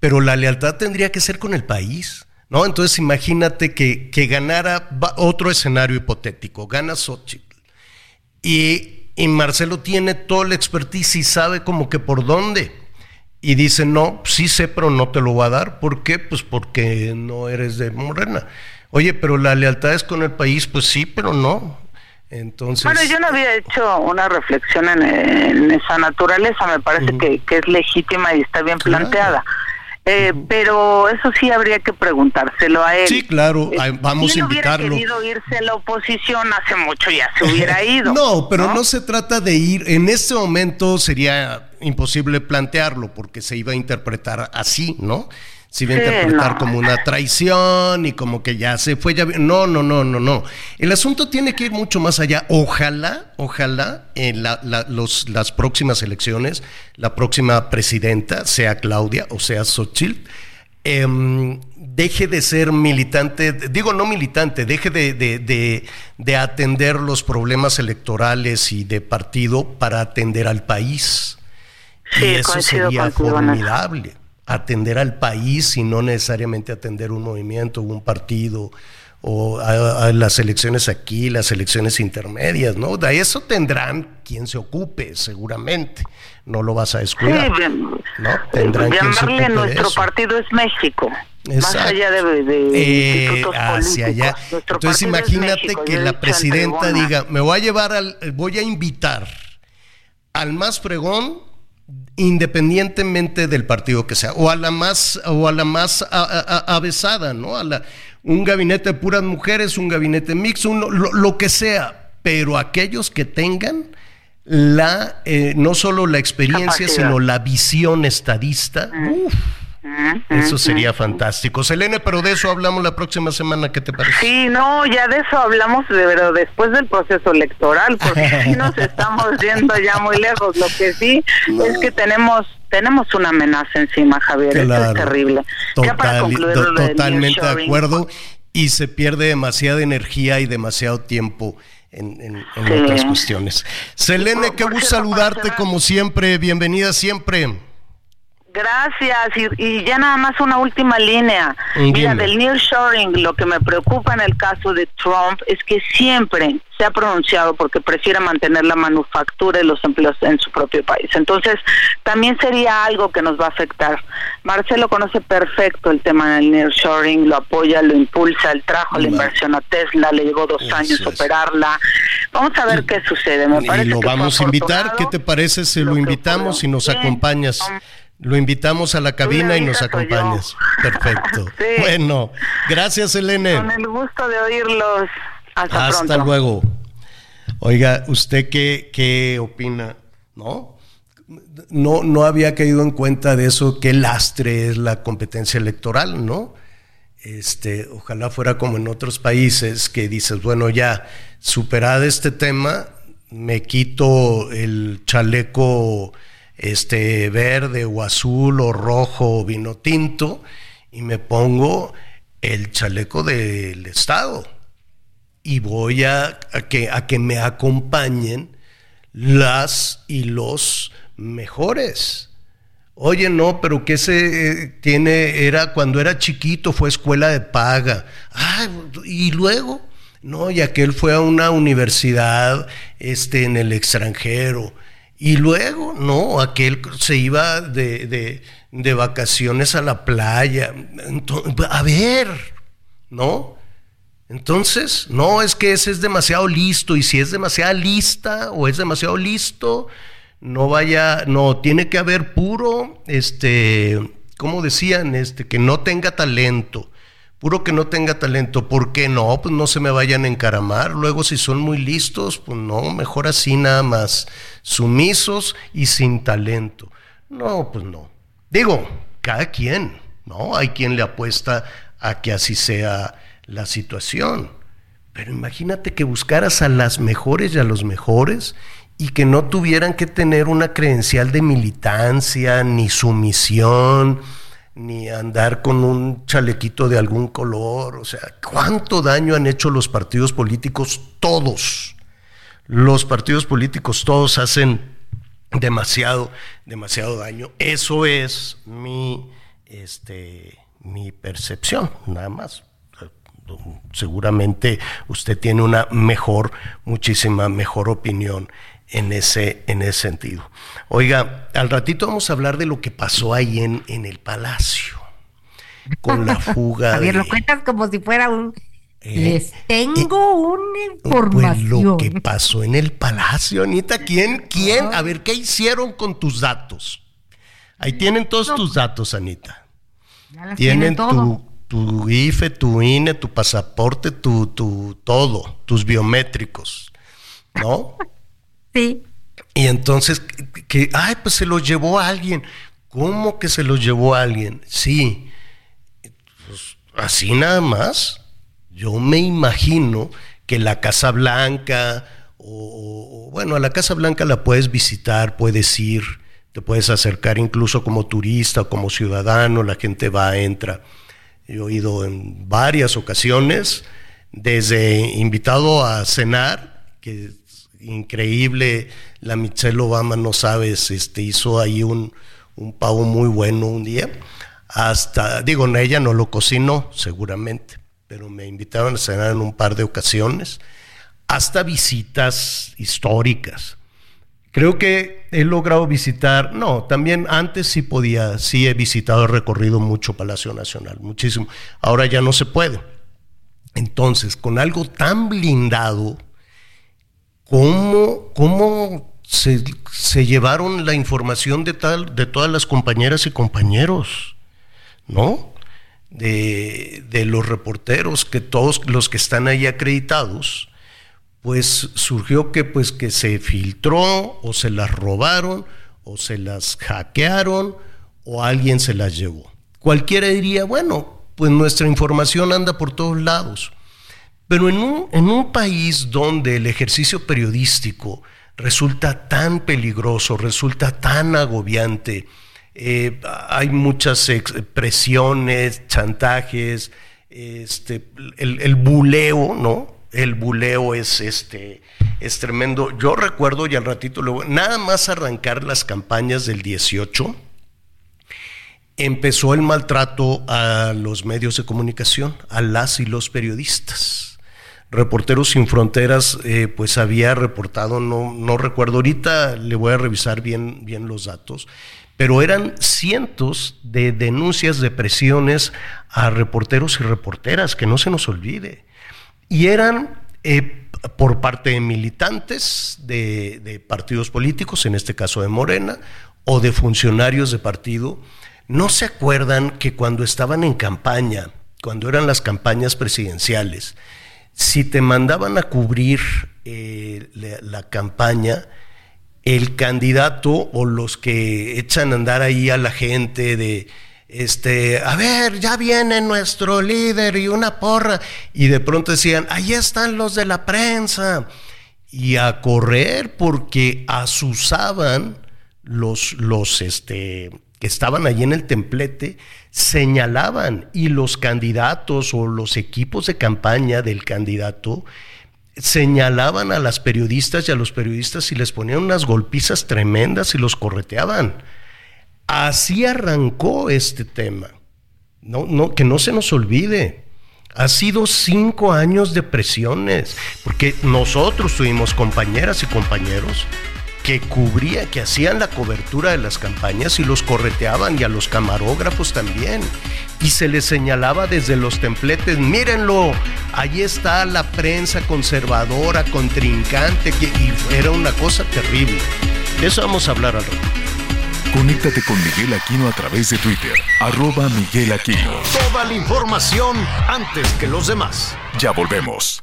pero la lealtad tendría que ser con el país, ¿no? Entonces imagínate que, que ganara otro escenario hipotético, gana Xochitl y, y Marcelo tiene toda la expertise y sabe como que por dónde. Y dice, no, sí sé, pero no te lo voy a dar. ¿Por qué? Pues porque no eres de Morena. Oye, pero la lealtad es con el país, pues sí, pero no. Entonces... Bueno, yo no había hecho una reflexión en, esa naturaleza, me parece que, es legítima y está bien planteada. Eh, pero eso sí habría que preguntárselo a él. Sí, claro, eh, vamos a invitarlo. Si querido irse a la oposición hace mucho ya se hubiera *laughs* ido. no, pero ¿no? se trata de ir. En este momento sería imposible plantearlo porque se iba a interpretar así, ¿no? Se iba a interpretar como una traición y como que ya se fue. Ya... No, no, no, no, no. El asunto tiene que ir mucho más allá. Ojalá, ojalá en los, las próximas elecciones, la próxima presidenta, sea Claudia o sea Xochitl, em, deje de ser militante, digo no militante, deje de, de, de, atender los problemas electorales y de partido para atender al país. y eso sería formidable. Atender al país y no necesariamente atender un movimiento, un partido o a, las elecciones aquí, las elecciones intermedias, ¿no? De eso tendrán quien se ocupe, seguramente. No lo vas a descuidar. Sí, ¿no? Tendrán quien se ocupe nuestro partido es México. Más allá de, eh, hacia allá. Entonces imagínate que la presidenta diga, me voy a llevar al, voy a invitar al más fregón independientemente del partido que sea, o a la más, o a la más avesada, ¿no? A la, un gabinete de puras mujeres, un gabinete mixto, lo, que sea, pero aquellos que tengan la, eh, no solo la experiencia, sino la visión estadista, eso sería fantástico. Selene, pero de eso hablamos la próxima semana, ¿qué te parece? Sí, no, ya de eso hablamos, pero después del proceso electoral, porque *laughs* sí nos estamos yendo ya muy lejos. Lo que sí es que tenemos tenemos una amenaza encima, Javier. es terrible. totalmente de acuerdo. Y se pierde demasiada energía y demasiado tiempo en, otras cuestiones. Selene, qué gusto saludarte como siempre. Bienvenida siempre. Gracias. Y, ya nada más una última línea. Mira, del nearshoring, lo que me preocupa en el caso de Trump es que siempre se ha pronunciado porque prefiere mantener la manufactura y los empleos en su propio país. Entonces, también sería algo que nos va a afectar. Marcelo conoce perfecto el tema del nearshoring, lo apoya, lo impulsa, él trajo la inversión a Tesla, le llevó dos años operarla. Vamos a ver qué sucede. Me y lo vamos a invitar. ¿Qué te parece si lo, invitamos y nos acompañas? Lo invitamos a la cabina y nos acompañas. Perfecto. *laughs* Bueno, gracias, Elene. Con el gusto de oírlos. Hasta, Hasta luego. Oiga, ¿usted qué, qué opina? ¿No? No, no había caído en cuenta de eso, qué lastre es la competencia electoral, ¿no? Este, ojalá fuera como en otros países que dices, bueno, ya superada este tema, me quito el chaleco este verde o azul o rojo o vino tinto y me pongo el chaleco del Estado y voy a, que, a que me acompañen las y los mejores. Oye, no, pero que se eh, tiene, era cuando era chiquito, fue escuela de paga. Ah, y luego, no, y aquel fue a una universidad este, en el extranjero. Y luego, no, aquel se iba de, de, vacaciones a la playa. a ver, ¿no? Entonces, no, es que ese es demasiado listo y si es demasiado lista o es demasiado listo, no vaya, no, tiene que haber puro, este, ¿cómo decían? Este, que no tenga talento puro que no tenga talento, ¿por qué no? Pues no se me vayan a encaramar. Luego, si son muy listos, pues no, mejor así nada más, sumisos y sin talento. No, pues no. Digo, cada quien, ¿no? Hay quien le apuesta a que así sea la situación. Pero imagínate que buscaras a las mejores y a los mejores y que no tuvieran que tener una credencial de militancia ni sumisión ni andar con un chalequito de algún color. O sea, ¿cuánto daño han hecho los partidos políticos? Todos. Los partidos políticos todos hacen demasiado, demasiado daño. Eso es mi, este, mi percepción, nada más. Seguramente usted tiene una mejor, muchísima mejor opinión en ese, en ese sentido. Oiga, al ratito vamos a hablar de lo que pasó ahí en, en el palacio, con la *laughs* fuga. Javier, lo cuentas como si fuera un... Eh, Les tengo eh, una información. Pues lo que pasó en el palacio, Anita, ¿quién, quién? A ver, ¿qué hicieron con tus datos? Ahí tienen todos tus datos, Anita. Tienen, tu, tu IFE, tu INE, tu pasaporte, tu, tu todo, tus biométricos, ¿no? *laughs* Y entonces, que, ay, pues se lo llevó a alguien. ¿Cómo que se lo llevó a alguien? Sí. Pues, así nada más. Yo me imagino que la Casa Blanca, o, bueno, a la Casa Blanca la puedes visitar, puedes ir, te puedes acercar incluso como turista o como ciudadano, la gente va, entra. He oído en varias ocasiones, desde invitado a cenar, que increíble. La Michelle Obama, no sabes, este, hizo ahí un, un pavo muy bueno un día. hasta, digo, ella no lo cocinó, seguramente, pero me invitaron a cenar en un par de ocasiones, hasta visitas históricas. Creo que he logrado visitar, no, también antes sí podía, sí he visitado, he recorrido mucho Palacio Nacional, muchísimo. Ahora ya no se puede. Entonces, con algo tan blindado, ¿cómo, cómo se, llevaron la información de, tal, de todas las compañeras y compañeros? ¿No? De, de los reporteros, que todos los que están ahí acreditados, pues surgió que pues que se filtró o se las robaron o se las hackearon o alguien se las llevó. Cualquiera diría, bueno, pues nuestra información anda por todos lados. Pero en un, en un país donde el ejercicio periodístico resulta tan peligroso, resulta tan agobiante, eh, hay muchas presiones, chantajes, este, el, el buleo, ¿no? el buleo es este es tremendo. Yo recuerdo y al ratito luego nada más arrancar las campañas del 18 empezó el maltrato a los medios de comunicación, a las y los periodistas. Reporteros sin Fronteras, eh, pues había reportado, no, no recuerdo, ahorita le voy a revisar bien, bien los datos, pero eran cientos de denuncias de presiones a reporteros y reporteras, que no se nos olvide y eran eh, por parte de militantes de, partidos políticos, en este caso de Morena, o de funcionarios de partido. ¿No se acuerdan que cuando estaban en campaña, cuando eran las campañas presidenciales, si te mandaban a cubrir eh, la, campaña, el candidato o los que echan a andar ahí a la gente de este, a ver, ya viene nuestro líder y una porra. Y de pronto decían, ahí están los de la prensa. Y a correr porque asusaban los, los este, que estaban allí en el templete, señalaban y los candidatos o los equipos de campaña del candidato señalaban a las periodistas y a los periodistas y les ponían unas golpizas tremendas y los correteaban. Así arrancó este tema. Que no se nos olvide. Ha sido cinco años de presiones, porque nosotros tuvimos compañeras y compañeros que cubría, que hacían la cobertura de las campañas y los correteaban y a los camarógrafos también. Y se les señalaba desde los templetes, mírenlo, ahí está la prensa conservadora, contrincante, que, y era una cosa terrible. De eso vamos a hablar al rato. Conéctate con Miguel Aquino a través de Twitter, arroba Miguel Aquino. Toda la información antes que los demás. Ya volvemos.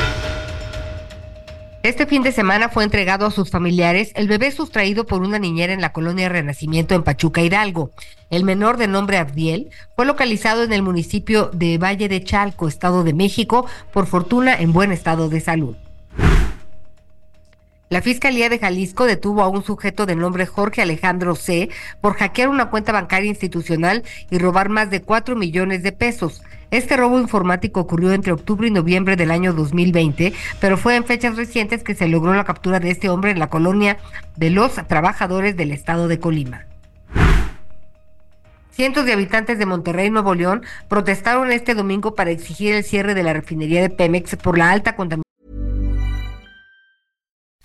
Este fin de semana fue entregado a sus familiares el bebé sustraído por una niñera en la colonia Renacimiento en Pachuca, Hidalgo. El menor de nombre Abdiel fue localizado en el municipio de Valle de Chalco, Estado de México, por fortuna en buen estado de salud. La Fiscalía de Jalisco detuvo a un sujeto de nombre Jorge Alejandro C. por hackear una cuenta bancaria institucional y robar más de 4 millones de pesos. Este robo informático ocurrió entre octubre y noviembre del año 2020, pero fue en fechas recientes que se logró la captura de este hombre en la colonia de los trabajadores del estado de Colima. Cientos de habitantes de Monterrey, Nuevo León, protestaron este domingo para exigir el cierre de la refinería de Pemex por la alta contaminación.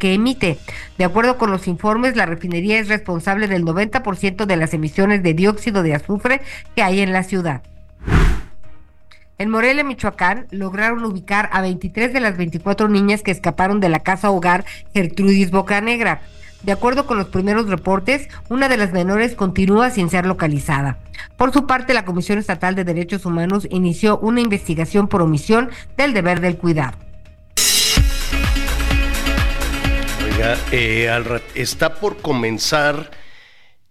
Que emite. De acuerdo con los informes, la refinería es responsable del 90% de las emisiones de dióxido de azufre que hay en la ciudad. En Morelia, Michoacán, lograron ubicar a 23 de las 24 niñas que escaparon de la casa hogar Gertrudis Bocanegra. De acuerdo con los primeros reportes, una de las menores continúa sin ser localizada. Por su parte, la Comisión Estatal de Derechos Humanos inició una investigación por omisión del deber del cuidado. Eh, está por comenzar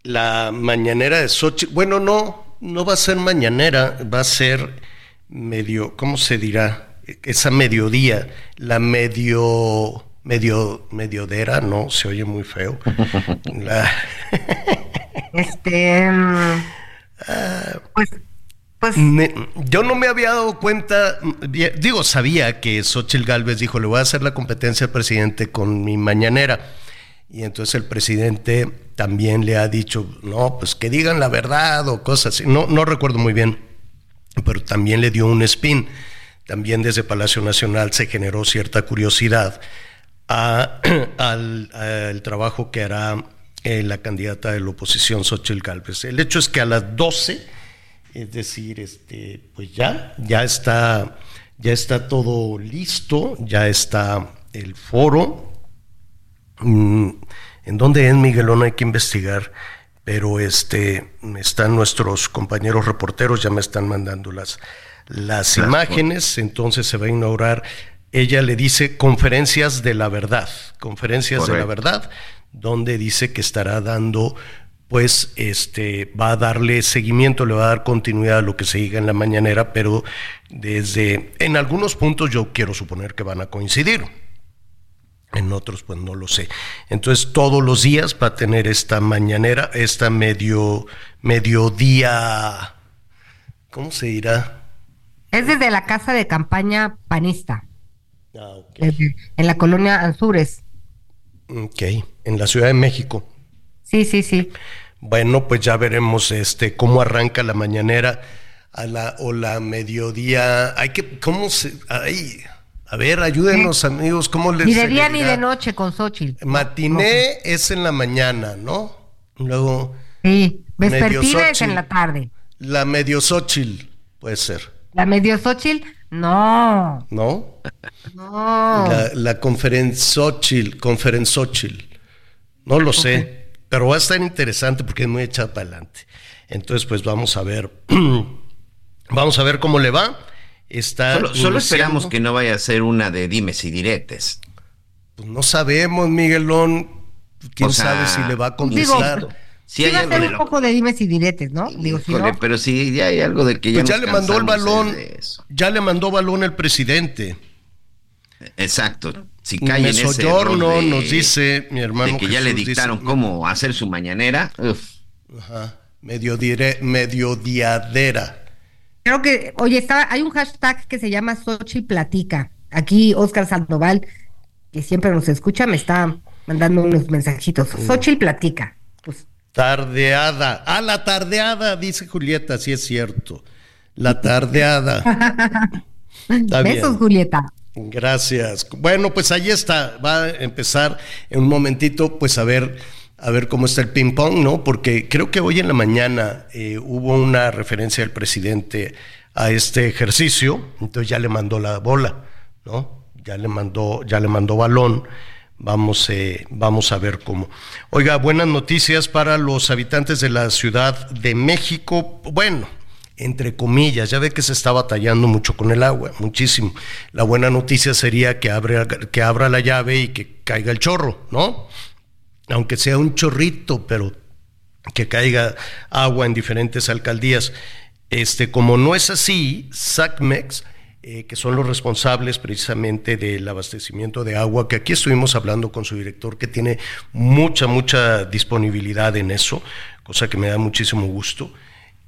la mañanera de Xochitl. Bueno, no, no va a ser mañanera, va a ser medio, ¿cómo se dirá? Esa mediodía, la medio, medio, mediodera, no, se oye muy feo. *laughs* este, mm, ah, pues pues, yo no me había dado cuenta, digo, sabía que Xochitl Galvez dijo, le voy a hacer la competencia al presidente con mi mañanera. Y entonces el presidente también le ha dicho, no, pues que digan la verdad o cosas así. No, no recuerdo muy bien, pero también le dio un spin. También desde Palacio Nacional se generó cierta curiosidad *clears throat* al, trabajo que hará eh, la candidata de la oposición, Xochitl Galvez. El hecho es que a las 12 es decir, este, pues ya, ya está, ya está todo listo, ya está el foro. Mm, ¿En dónde es Miguelón? Hay que investigar. Pero este, están nuestros compañeros reporteros, ya me están mandando las, las imágenes, entonces se va a inaugurar. Ella le dice conferencias de la verdad, conferencias de la verdad, donde dice que estará dando pues este, va a darle seguimiento, le va a dar continuidad a lo que se diga en la mañanera, pero desde, en algunos puntos yo quiero suponer que van a coincidir. En otros, pues no lo sé. Entonces, todos los días va a tener esta mañanera, esta medio, mediodía, ¿cómo se dirá? Es desde la casa de campaña panista. Ah, en la colonia Anzures. Ok, en la Ciudad de México. Sí, sí, sí. Bueno, pues ya veremos este cómo arranca la mañanera a la o la mediodía. Hay que cómo se ay, a ver, ayúdenos amigos, cómo les Ni de día ni de noche con Xochitl. Matiné es en la mañana, ¿no? Luego Sí, vespertina es en la tarde. La medio Xochitl puede ser. La medio Xochitl no. ¿No? No. La, la conferenzochil, conferenzochil. No lo sé. Pero va a estar interesante porque es muy echada para adelante. Entonces, pues vamos a ver. *clears throat* vamos a ver cómo le va. Está solo, esperamos que no vaya a ser una de dimes y diretes. Pues no sabemos, Miguelón. Quién sabe si le va a contestar. Si hay algo un poco de dimes y diretes, ¿no? Digo, pero si ya hay algo de que ya, pues ya le mandó el balón, ya le mandó balón el presidente. Exacto. Si cae en ese error nos dice mi hermano. De que ya le dictaron cómo hacer su mañanera. Ajá. Medio, dire, medio diadera. Creo que, oye, estaba, hay un hashtag que se llama Sochi Platica. Aquí Oscar Sandoval, que siempre nos escucha, me está mandando unos mensajitos. Sochi Platica. Pues. Tardeada. Ah, la tardeada, dice Julieta, sí es cierto. La tardeada. *laughs* Besos, Julieta. Gracias. Bueno, pues ahí está. Va a empezar en un momentito, pues a ver, a ver cómo está el ping pong, ¿no? Porque creo que hoy en la mañana eh, hubo una referencia del presidente a este ejercicio, entonces ya le mandó la bola, ¿no? Ya le mandó, ya le mandó balón. Vamos, eh, vamos a ver cómo. Oiga, buenas noticias para los habitantes de la Ciudad de México. Bueno, entre comillas, ya ve que se está batallando mucho con el agua, muchísimo. La buena noticia sería que, abre, que abra la llave y que caiga el chorro, ¿no? Aunque sea un chorrito, pero que caiga agua en diferentes alcaldías. Este, como no es así, SACMEX, eh, que son los responsables precisamente del abastecimiento de agua, que aquí estuvimos hablando con su director, que tiene mucha, mucha disponibilidad en eso, cosa que me da muchísimo gusto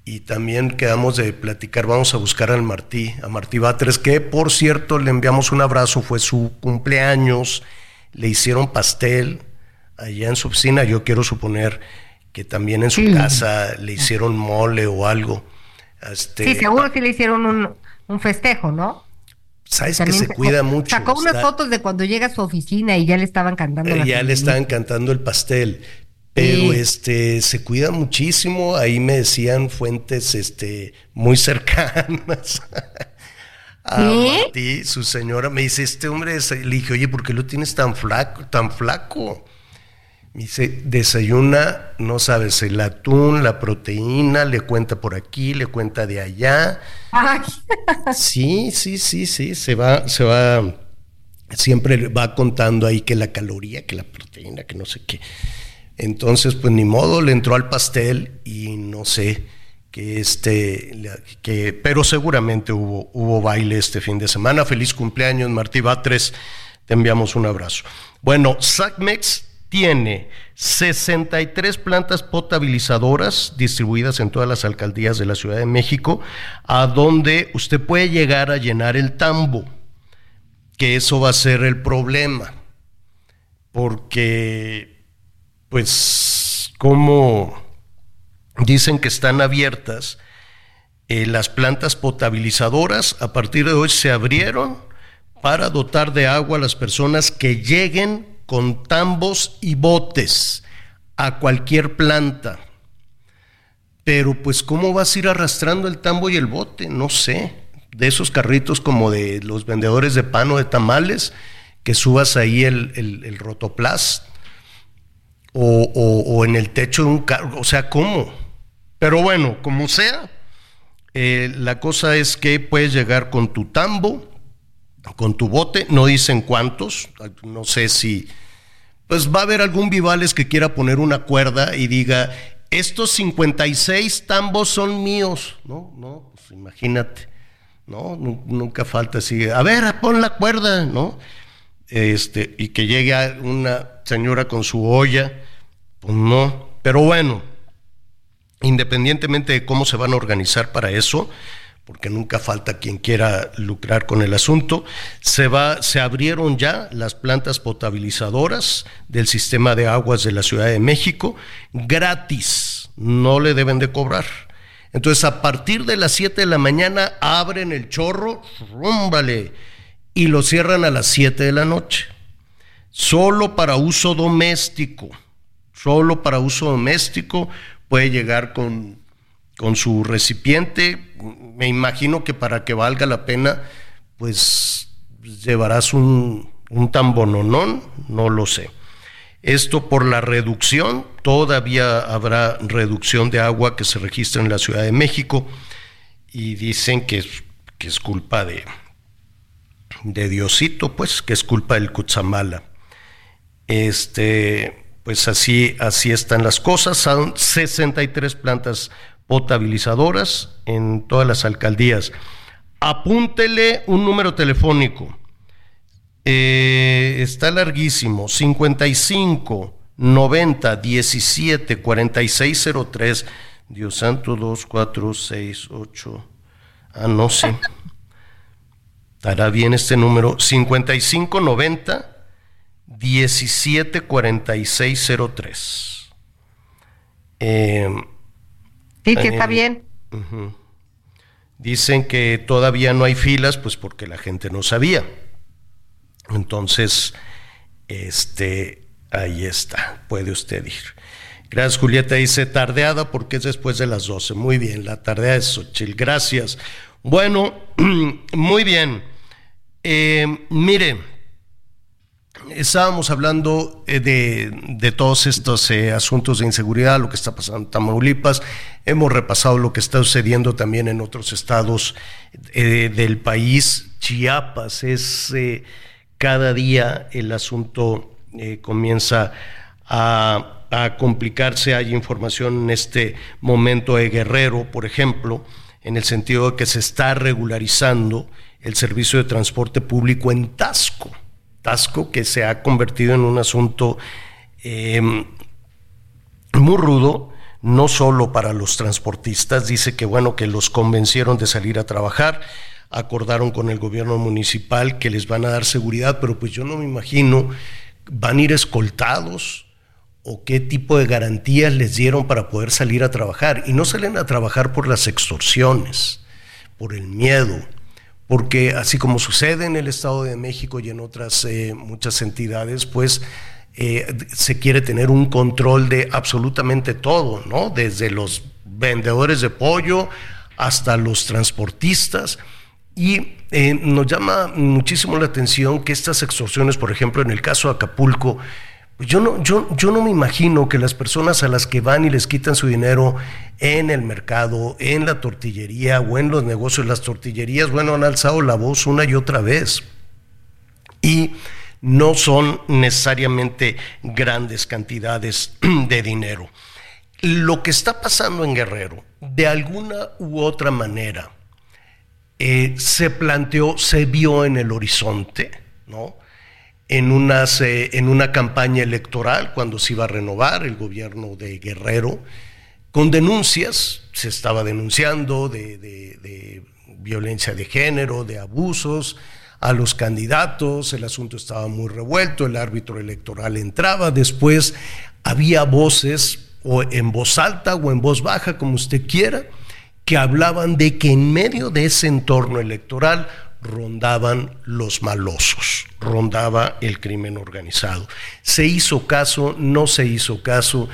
y también quedamos de platicar, vamos a buscar al Martí, a Martí Batres, que por cierto le enviamos un abrazo, fue su cumpleaños, le hicieron pastel allá en su oficina, yo quiero suponer que también en su casa le hicieron mole o algo. Este, sí, seguro que le hicieron un, un festejo, ¿no? Sabes que se cuida mucho. Sacó unas fotos de cuando llega a su oficina y ya le estaban cantando. ya le estaban cantando el pastel. Pero este se cuida muchísimo. Ahí me decían fuentes este, muy cercanas. *laughs* a Martí, su señora me dice, este hombre, le dije, oye, ¿por qué lo tienes tan flaco, tan flaco? Me dice, desayuna, no sabes, el atún, la proteína, le cuenta por aquí, le cuenta de allá. Sí, sí, sí, sí, se va, se va, siempre va contando ahí que la caloría, que la proteína, que no sé qué. Entonces, pues ni modo, le entró al pastel y no sé que este, que, pero seguramente hubo, hubo baile este fin de semana. Feliz cumpleaños, Martí Batres, te enviamos un abrazo. Bueno, SACMEX tiene 63 plantas potabilizadoras distribuidas en todas las alcaldías de la Ciudad de México, a donde usted puede llegar a llenar el tambo, que eso va a ser el problema, porque, pues, como dicen que están abiertas, eh, las plantas potabilizadoras a partir de hoy se abrieron para dotar de agua a las personas que lleguen con tambos y botes a cualquier planta. Pero pues ¿cómo vas a ir arrastrando el tambo y el bote? No sé. De esos carritos como de los vendedores de pan o de tamales, que subas ahí el, el, rotoplas o, o, en el techo de un carro. O sea, ¿cómo? Pero bueno, como sea, eh, la cosa es que puedes llegar con tu tambo, con tu bote, no dicen cuántos, no sé si, pues va a haber algún Vivales que quiera poner una cuerda y diga, estos 56 tambos son míos, no, no, pues imagínate, no, nunca falta así, a ver, pon la cuerda, ¿no? Este, y que llegue una señora con su olla, pues no, pero bueno, independientemente de cómo se van a organizar para eso, porque nunca falta quien quiera lucrar con el asunto, se, va, se abrieron ya las plantas potabilizadoras del sistema de aguas de la Ciudad de México gratis, no le deben de cobrar. Entonces, a partir de las 7 de la mañana abren el chorro, rúmbale, y lo cierran a las 7 de la noche. Solo para uso doméstico, solo para uso doméstico puede llegar con, con su recipiente. Me imagino que para que valga la pena, pues llevarás un, un tambononón, no lo sé. Esto por la reducción, todavía habrá reducción de agua que se registra en la Ciudad de México y dicen que, que es culpa de, de Diosito, pues, que es culpa del Cutzamala. Este, pues así, así están las cosas. Son 63 plantas potabilizadoras en todas las alcaldías. Apúntele un número telefónico. Eh, está larguísimo. 55 90 17 46 03. Dios santo, 2, 4, 6, 8. Ah, no sé. Estará bien este número. 55 90 174603. Eh, sí, que está bien. Dicen que todavía no hay filas, pues porque la gente no sabía. Entonces, este, ahí está, puede usted ir. Gracias, Julieta. Dice tardeada porque es después de las 12. Muy bien, la tardeada es Xochil. Gracias. Bueno, *clears throat* muy bien. Eh, mire, estábamos hablando eh, de, todos estos eh, asuntos de inseguridad, lo que está pasando en Tamaulipas, hemos repasado lo que está sucediendo también en otros estados eh, del país. Chiapas es cada día el asunto comienza a, a, complicarse. Hay información en este momento de Guerrero, por ejemplo, en el sentido de que se está regularizando el servicio de transporte público en Tasco que se ha convertido en un asunto em, muy rudo, no solo para los transportistas, dice que bueno, que los convencieron de salir a trabajar, acordaron con el gobierno municipal que les van a dar seguridad, pero pues yo no me imagino, van a ir escoltados o qué tipo de garantías les dieron para poder salir a trabajar. Y no salen a trabajar por las extorsiones, por el miedo, porque así como sucede en el Estado de México y en otras eh, muchas entidades, pues eh, se quiere tener un control de absolutamente todo, ¿no? Desde los vendedores de pollo hasta los transportistas. Y eh, nos llama muchísimo la atención que estas extorsiones, por ejemplo, en el caso de Acapulco, yo no, yo, yo no me imagino que las personas a las que van y les quitan su dinero en el mercado, en la tortillería o en los negocios, las tortillerías, bueno, han alzado la voz una y otra vez. Y no son necesariamente grandes cantidades *clears throat* de dinero. Lo que está pasando en Guerrero, de alguna u otra manera, eh, se planteó, se vio en el horizonte, ¿no? En, unas, en una campaña electoral cuando se iba a renovar el gobierno de Guerrero, con denuncias, se estaba denunciando de, de violencia de género, de abusos a los candidatos, el asunto estaba muy revuelto, el árbitro electoral entraba, después había voces o en voz alta o en voz baja, como usted quiera, que hablaban de que en medio de ese entorno electoral rondaban los malosos, rondaba el crimen organizado. Se hizo caso, no se hizo caso,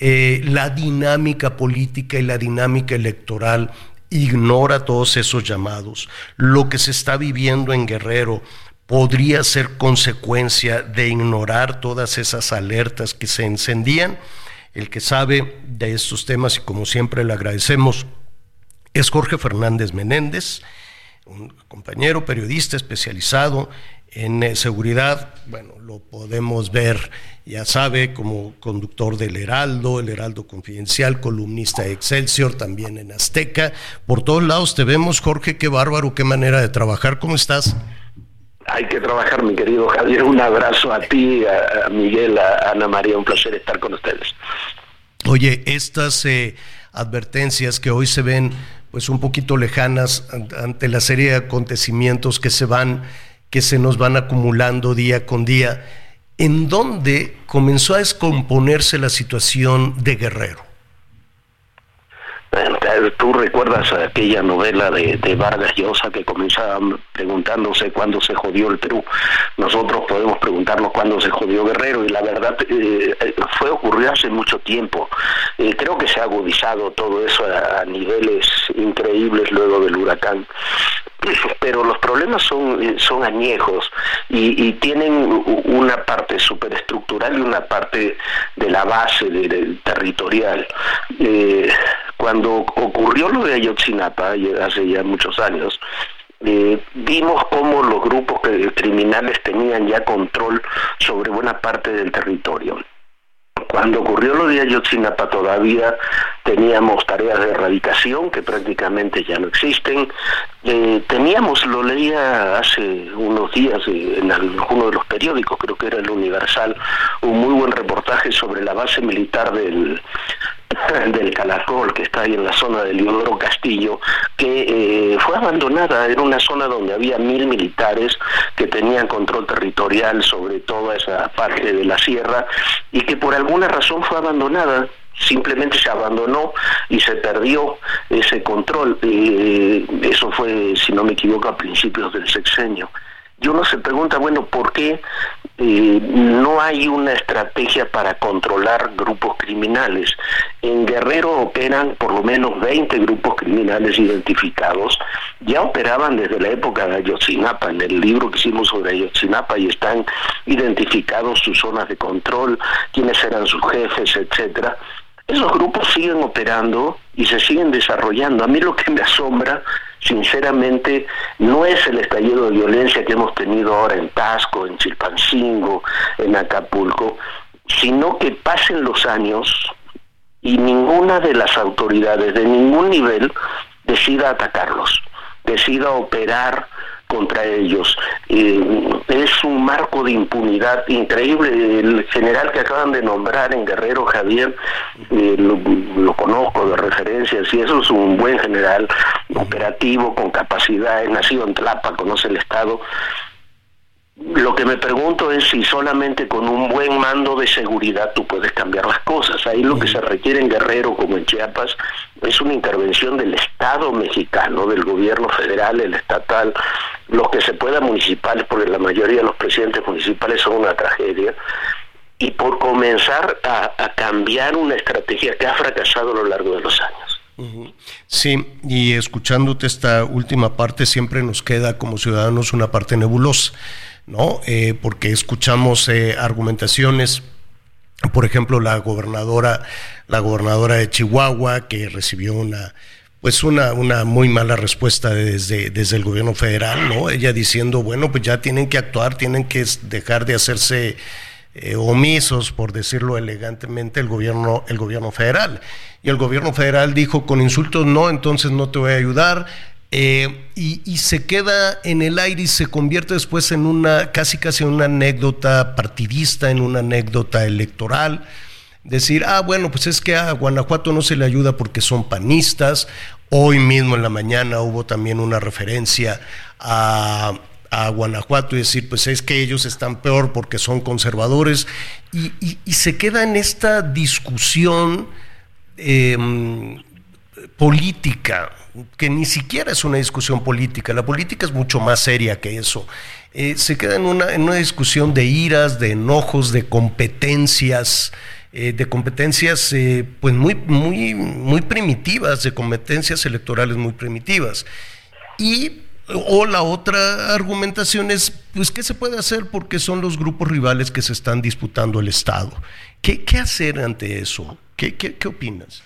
eh, la dinámica política y la dinámica electoral ignora todos esos llamados. Lo que se está viviendo en Guerrero podría ser consecuencia de ignorar todas esas alertas que se encendían. El que sabe de estos temas y como siempre le agradecemos es Jorge Fernández Menéndez un compañero periodista especializado en eh, seguridad, bueno, lo podemos ver, ya sabe, como conductor del Heraldo, el Heraldo Confidencial, columnista de Excelsior, también en Azteca. Por todos lados te vemos, Jorge, qué bárbaro, qué manera de trabajar. ¿Cómo estás? Hay que trabajar, mi querido Javier. Un abrazo a ti, a, Miguel, a Ana María. Un placer estar con ustedes. Oye, estas eh, advertencias que hoy se ven pues un poquito lejanas ante la serie de acontecimientos que se van, que se nos van acumulando día con día, en donde comenzó a descomponerse la situación de Guerrero. Tú recuerdas aquella novela de, Vargas Llosa que comenzaba preguntándose cuándo se jodió el Perú. Nosotros podemos preguntarnos cuándo se jodió Guerrero y la verdad eh, fue ocurrió hace mucho tiempo. Eh, creo que se ha agudizado todo eso a, niveles increíbles luego del huracán pero los problemas son, eh, son añejos y, tienen una parte superestructural y una parte de la base de, territorial. Eh, cuando ocurrió lo de Ayotzinapa, hace ya muchos años, eh, vimos cómo los grupos criminales tenían ya control sobre buena parte del territorio. Cuando ocurrió lo de Ayotzinapa todavía teníamos tareas de erradicación que prácticamente ya no existen. Eh, teníamos, lo leía hace unos días eh, en alguno de los periódicos, creo que era el Universal, un muy buen reportaje sobre la base militar del, *laughs* del Calacol, que está ahí en la zona del Leodoro Castillo, que eh, fue abandonada, era una zona donde había mil militares que tenían control territorial sobre toda esa parte de la sierra y que por alguna razón fue abandonada simplemente se abandonó y se perdió ese control. Eh, eso fue, si no me equivoco, a principios del sexenio. Y uno se pregunta, bueno, ¿por qué eh, no hay una estrategia para controlar grupos criminales? En Guerrero operan por lo menos 20 grupos criminales identificados. Ya operaban desde la época de Ayotzinapa. En el libro que hicimos sobre Ayotzinapa y están identificados sus zonas de control, quiénes eran sus jefes, etcétera. Esos grupos siguen operando y se siguen desarrollando. A mí lo que me asombra, sinceramente, no es el estallido de violencia que hemos tenido ahora en Tasco, en Chilpancingo, en Acapulco, sino que pasen los años y ninguna de las autoridades de ningún nivel decida atacarlos, decida operar contra ellos. Es un marco de impunidad increíble. El general que acaban de nombrar en Guerrero, Javier, eh, lo, conozco de referencias y eso es un buen general operativo, con capacidad, es nacido en Tlapa, conoce el Estado. Lo que me pregunto es si solamente con un buen mando de seguridad tú puedes cambiar las cosas. Ahí lo que se requiere en Guerrero como en Chiapas es una intervención del Estado mexicano, del gobierno federal, el estatal, los que se pueda municipales, porque la mayoría de los presidentes municipales son una tragedia, y por comenzar a, a cambiar una estrategia que ha fracasado a lo largo de los años. Sí, y escuchándote esta última parte siempre nos queda como ciudadanos una parte nebulosa ¿no? Eh, porque escuchamos eh, argumentaciones, por ejemplo, la gobernadora, la gobernadora de Chihuahua, que recibió una pues una, una muy mala respuesta desde, desde el gobierno federal, ¿no? Ella diciendo, bueno, pues ya tienen que actuar, tienen que dejar de hacerse eh, omisos, por decirlo elegantemente, el gobierno, el gobierno federal. Y el gobierno federal dijo, con insultos no, entonces no te voy a ayudar, eh, y, se queda en el aire y se convierte después en una, casi casi una anécdota partidista, en una anécdota electoral. Decir, ah, bueno, pues es que a Guanajuato no se le ayuda porque son panistas. Hoy mismo en la mañana hubo también una referencia a, Guanajuato y decir, pues es que ellos están peor porque son conservadores. Y, se queda en esta discusión em, política que ni siquiera es una discusión política, la política es mucho más seria que eso. Eh, se queda en una, en una discusión de iras, de enojos, de competencias, eh, de competencias eh, pues muy, muy, muy primitivas, de competencias electorales muy primitivas. Y o la otra argumentación es, pues, ¿qué se puede hacer? Porque son los grupos rivales que se están disputando el Estado. ¿Qué, qué hacer ante eso? ¿Qué, qué, qué opinas?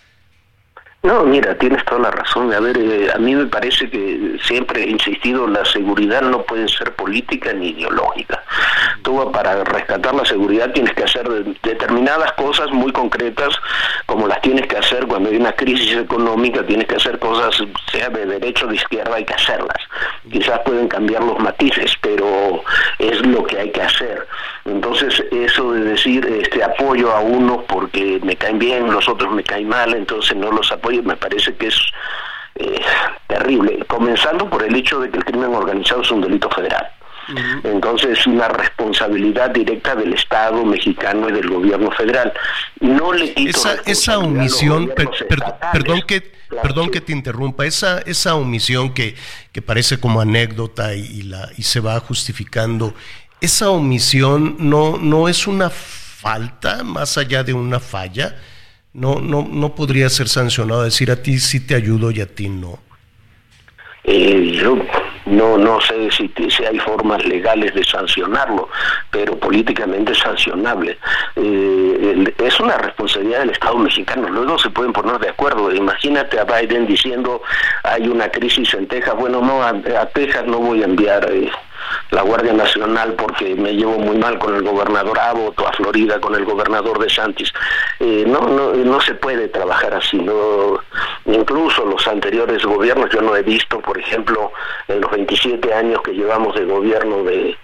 No, mira, tienes toda la razón. A ver, eh, a mí me parece que siempre he insistido, la seguridad no puede ser política ni ideológica. Tú para rescatar la seguridad tienes que hacer determinadas cosas muy concretas, como las tienes que hacer cuando hay una crisis económica, tienes que hacer cosas, sea de derecha o de izquierda, hay que hacerlas. Quizás pueden cambiar los matices, pero es lo que hay que hacer. Entonces, eso de decir este apoyo a uno porque me caen bien, los otros me caen mal, entonces no los apoyo me parece que es eh, terrible, comenzando por el hecho de que el crimen organizado es un delito federal. Entonces, una responsabilidad directa del Estado mexicano y del gobierno federal. No le esa, esa omisión, perdón que perdón que te interrumpa, esa esa omisión que, que parece como anécdota y, la y se va justificando, esa omisión no no es una falta más allá de una falla no, no, no podría ser sancionado, decir a ti sí te ayudo y a ti no. Eh, yo no no sé si, si, hay formas legales de sancionarlo, pero políticamente sancionable. Eh, es una responsabilidad del Estado mexicano. Luego se pueden poner de acuerdo. Imagínate a Biden diciendo hay una crisis en Texas. Bueno, no a, Texas no voy a enviar. Eh, la Guardia Nacional porque me llevo muy mal con el gobernador Abbott a Florida con el gobernador de Santis. Eh, no, no, no se puede trabajar así. No, incluso los anteriores gobiernos, yo no he visto, por ejemplo, en los 27 años que llevamos de gobierno de,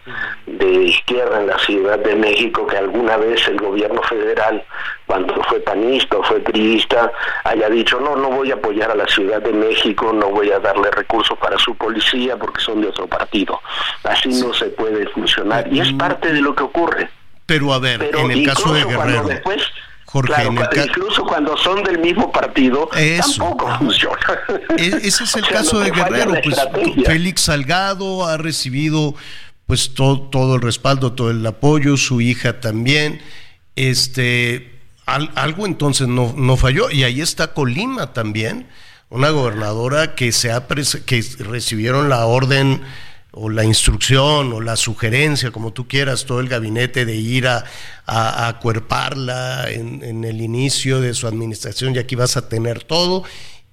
de izquierda en la Ciudad de México, que alguna vez el gobierno federal, cuando fue panista o fue priista, haya dicho, no, no voy a apoyar a la Ciudad de México, no voy a darle recursos para su policía porque son de otro partido. Así no se puede funcionar. Y es mm. parte de lo que ocurre. Pero a ver, en el caso de Guerrero. Jorge, incluso cuando son del mismo partido, tampoco funciona. E-, ese es *laughs* el caso de Guerrero. Pues Félix Salgado ha recibido pues todo, todo el respaldo, todo el apoyo, su hija también. Este, algo entonces no, no falló. Y ahí está Colima también, una gobernadora que se ha que recibieron la orden o la instrucción o la sugerencia, como tú quieras, todo el gabinete de ir a, a, acuerparla en, el inicio de su administración y aquí vas a tener todo.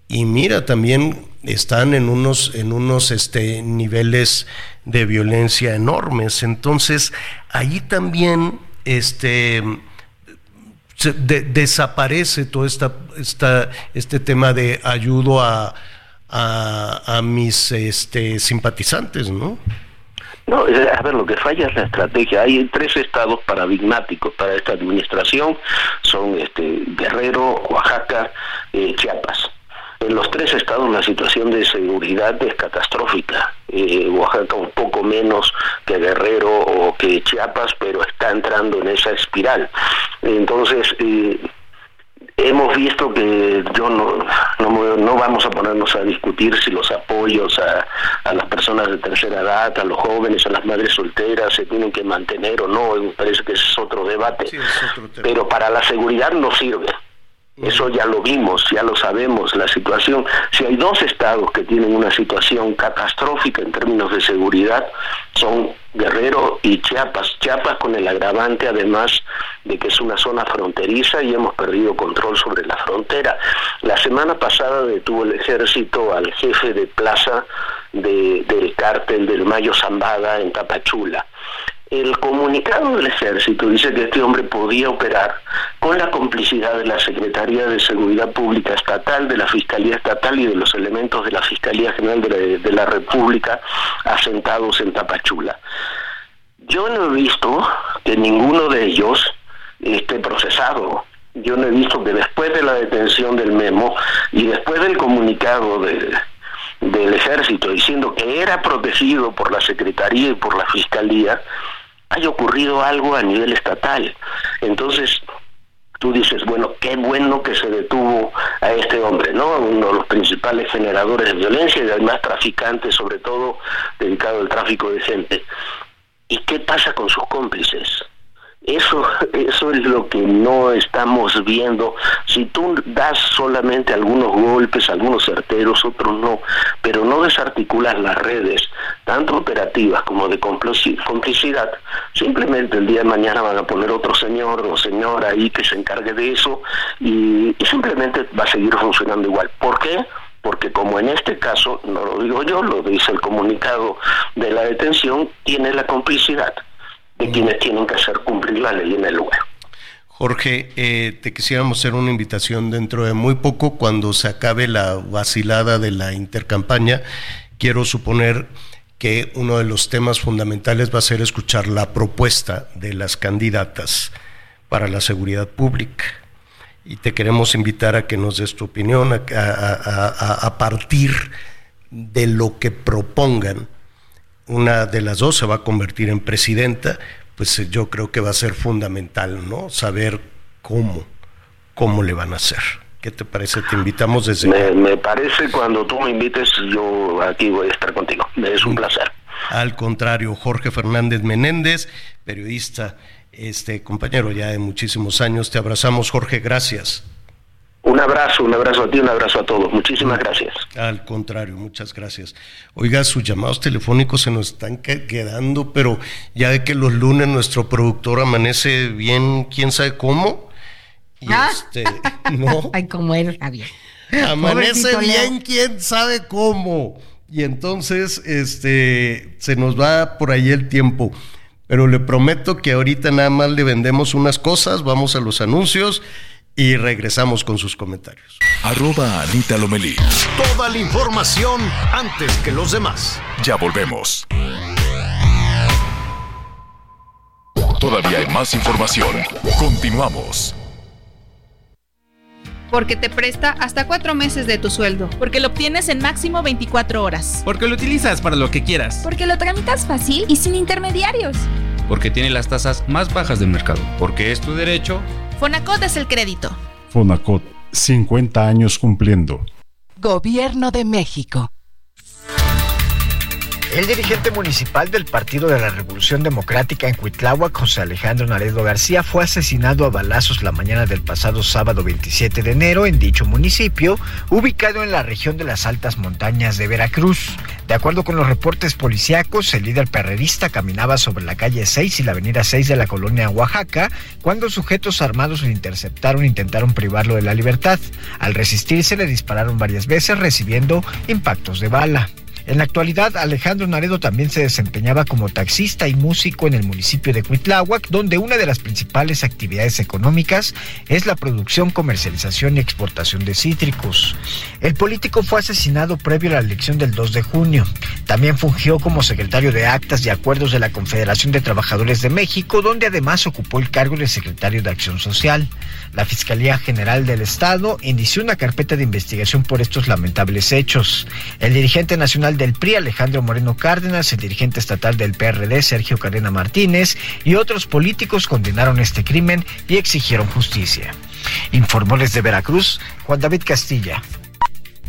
Y mira, también están en unos, en unos este, niveles de violencia enormes. Entonces, ahí también este, desaparece todo esta, esta, este tema de ayudo a, a, mis este, simpatizantes, ¿no? No, a ver, lo que falla es la estrategia. Hay tres estados paradigmáticos para esta administración, son este, Guerrero, Oaxaca, eh, Chiapas. En los tres estados la situación de seguridad es catastrófica. Eh, Oaxaca un poco menos que Guerrero o que Chiapas, pero está entrando en esa espiral. Entonces, eh, hemos visto que yo no, no, vamos a ponernos a discutir si los apoyos a, a, las personas de tercera edad, a los jóvenes, a las madres solteras se tienen que mantener o no, me parece que es otro debate, pero para la seguridad no sirve. Eso ya lo vimos, ya lo sabemos, la situación. Si hay dos estados que tienen una situación catastrófica en términos de seguridad, son Guerrero y Chiapas. Chiapas con el agravante además de que es una zona fronteriza y hemos perdido control sobre la frontera. La semana pasada detuvo el ejército al jefe de plaza del cártel del Mayo Zambada en Tapachula el comunicado del ejército dice que este hombre podía operar con la complicidad de la Secretaría de Seguridad Pública Estatal, de la Fiscalía Estatal y de los elementos de la Fiscalía General de la, República asentados en Tapachula. Yo no he visto que ninguno de ellos esté procesado. Yo no he visto que después de la detención del memo y después del comunicado del ejército diciendo que era protegido por la Secretaría y por la Fiscalía, haya ocurrido algo a nivel estatal. Entonces, tú dices, bueno, qué bueno que se detuvo a este hombre, ¿no? Uno de los principales generadores de violencia y además traficante, sobre todo dedicado al tráfico de gente. ¿Y qué pasa con sus cómplices? Eso, eso es lo que no estamos viendo. Si tú das solamente algunos golpes, algunos certeros, otros no, pero no desarticulas las redes, tanto operativas como de complicidad, simplemente el día de mañana van a poner otro señor o señora ahí que se encargue de eso y, y simplemente va a seguir funcionando igual. ¿Por qué? porque como en este caso, no lo digo yo, lo dice el comunicado de la detención, tiene la complicidad quienes tienen que hacer cumplir la ley el lugar. Jorge, eh, te quisiéramos hacer una invitación dentro de muy poco, cuando se acabe la vacilada de la intercampaña. Quiero suponer que uno de los temas fundamentales va a ser escuchar la propuesta de las candidatas para la seguridad pública. Y te queremos invitar a que nos des tu opinión a partir de lo que propongan una de las dos se va a convertir en presidenta, pues eh, yo creo que va a ser fundamental, ¿no? Saber cómo, cómo le van a hacer. ¿Qué te parece? Te invitamos desde... Me, me parece cuando tú me invites, yo aquí voy a estar contigo. Es un placer. Al contrario, Jorge Fernández Menéndez, periodista, este compañero ya de muchísimos años. Te abrazamos, Jorge, gracias. Un abrazo, un abrazo a ti, un abrazo a todos. Muchísimas gracias. Al contrario, muchas gracias. Oiga, sus llamados telefónicos se nos están quedando, pero ya de que los lunes nuestro productor amanece bien, quién sabe cómo. Y ¿Ah? este, no. *laughs* Ay, cómo eres, Javier. Amanece bien, quién sabe cómo. Y entonces, este, se nos va por ahí el tiempo. Pero le prometo que ahorita nada más le vendemos unas cosas, vamos a los anuncios y regresamos con sus comentarios. Arroba Anita Lomelí. Toda la información antes que los demás. Ya volvemos. Todavía hay más información. Continuamos. Porque te presta hasta cuatro meses de tu sueldo. Porque lo obtienes en máximo 24 horas. Porque lo utilizas para lo que quieras. Porque lo tramitas fácil y sin intermediarios. Porque tiene las tasas más bajas del mercado. Porque es tu derecho Fonacot es el crédito. Fonacot, 50 años cumpliendo. Gobierno de México. El dirigente municipal del Partido de la Revolución Democrática en Cuitláhuac, José Alejandro Naredo García, fue asesinado a balazos la mañana del pasado sábado 27 de enero en dicho municipio, ubicado en la región de las altas montañas de Veracruz. De acuerdo con los reportes policíacos, el líder perrerista caminaba sobre la calle 6 y la avenida 6 de la colonia Oaxaca cuando sujetos armados lo interceptaron e intentaron privarlo de la libertad. Al resistirse le dispararon varias veces recibiendo impactos de bala. En la actualidad, Alejandro Naredo también se desempeñaba como taxista y músico en el municipio de Cuitláhuac, donde una de las principales actividades económicas es la producción, comercialización y exportación de cítricos. El político fue asesinado previo a la elección del 2 de junio. También fungió como secretario de Actas y Acuerdos de la Confederación de Trabajadores de México, donde además ocupó el cargo de secretario de Acción Social. La Fiscalía General del Estado inició una carpeta de investigación por estos lamentables hechos. El dirigente nacional del PRI, Alejandro Moreno Cárdenas, el dirigente estatal del PRD, Sergio Cadena Martínez, y otros políticos condenaron este crimen y exigieron justicia. Informó desde Veracruz, Juan David Castilla.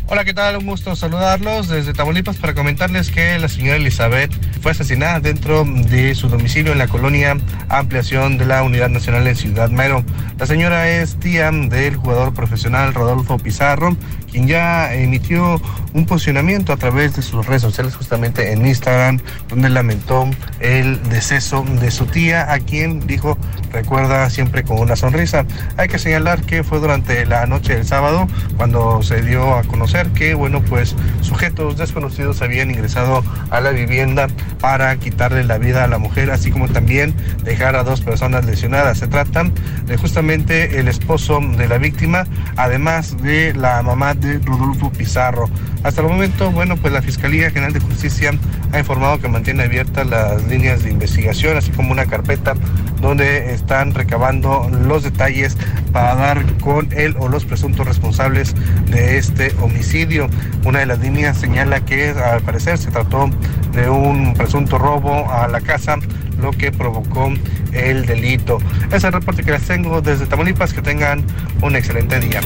Hola, ¿qué tal? Un gusto saludarlos desde Tamaulipas para comentarles que la señora Elizabeth fue asesinada dentro de su domicilio en la colonia Ampliación de la Unidad Nacional en Ciudad Mero. La señora es tía del jugador profesional Rodolfo Pizarro, quien ya emitió un posicionamiento a través de sus redes sociales, justamente en Instagram, donde lamentó el deceso de su tía, a quien dijo recuerda siempre con una sonrisa. Hay que señalar que fue durante la noche del sábado cuando se dio a conocer que, bueno, pues sujetos desconocidos habían ingresado a la vivienda para quitarle la vida a la mujer, así como también dejar a dos personas lesionadas. Se trata de justamente el esposo de la víctima, además de la mamá de Rodolfo Pizarro. Hasta el momento, bueno, pues la Fiscalía General de Justicia ha informado que mantiene abiertas las líneas de investigación, así como una carpeta donde están recabando los detalles para dar con él o los presuntos responsables de este homicidio. Una de las líneas señala que al parecer se trató de un presunto robo a la casa, lo que provocó el delito. Es el reporte que les tengo desde Tamaulipas. Que tengan un excelente día.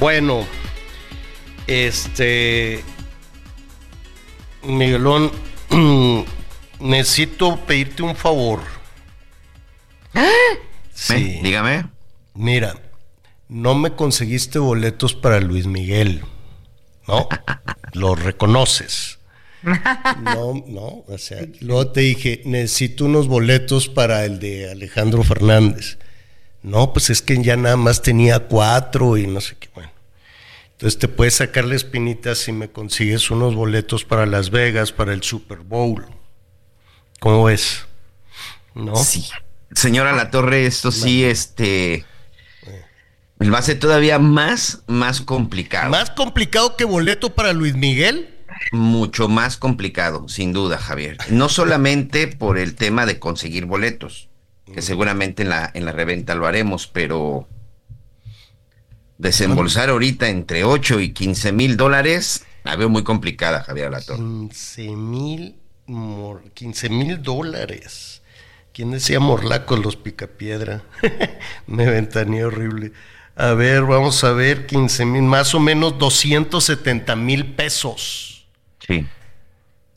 Bueno, este Miguelón, *clears throat* necesito pedirte un favor. Sí. dígame. Mira, no me conseguiste boletos para Luis Miguel, ¿no? *laughs* Lo reconoces. *laughs* No, no, o sea, luego te dije, necesito unos boletos para el de Alejandro Fernández. No, pues es que ya nada más tenía cuatro y no sé qué, bueno. Entonces te puedes sacar la espinita si me consigues unos boletos para Las Vegas, para el Super Bowl. ¿Cómo ves? ¿No? Sí. Señora La Torre, esto sí, este. Va a ser todavía más, más complicado. ¿Más complicado que boleto para Luis Miguel? Mucho más complicado, sin duda, Javier. No solamente por el tema de conseguir boletos, que seguramente en la, en la reventa lo haremos, pero desembolsar ahorita entre 8 y 15 mil dólares, la veo muy complicada, Javier La Torre. 15 mil 15 mil dólares. ¿Quién decía morlacos los picapiedra? *laughs* Me ventané horrible. A ver, vamos a ver, 15 mil, más o menos 270 mil pesos. Sí.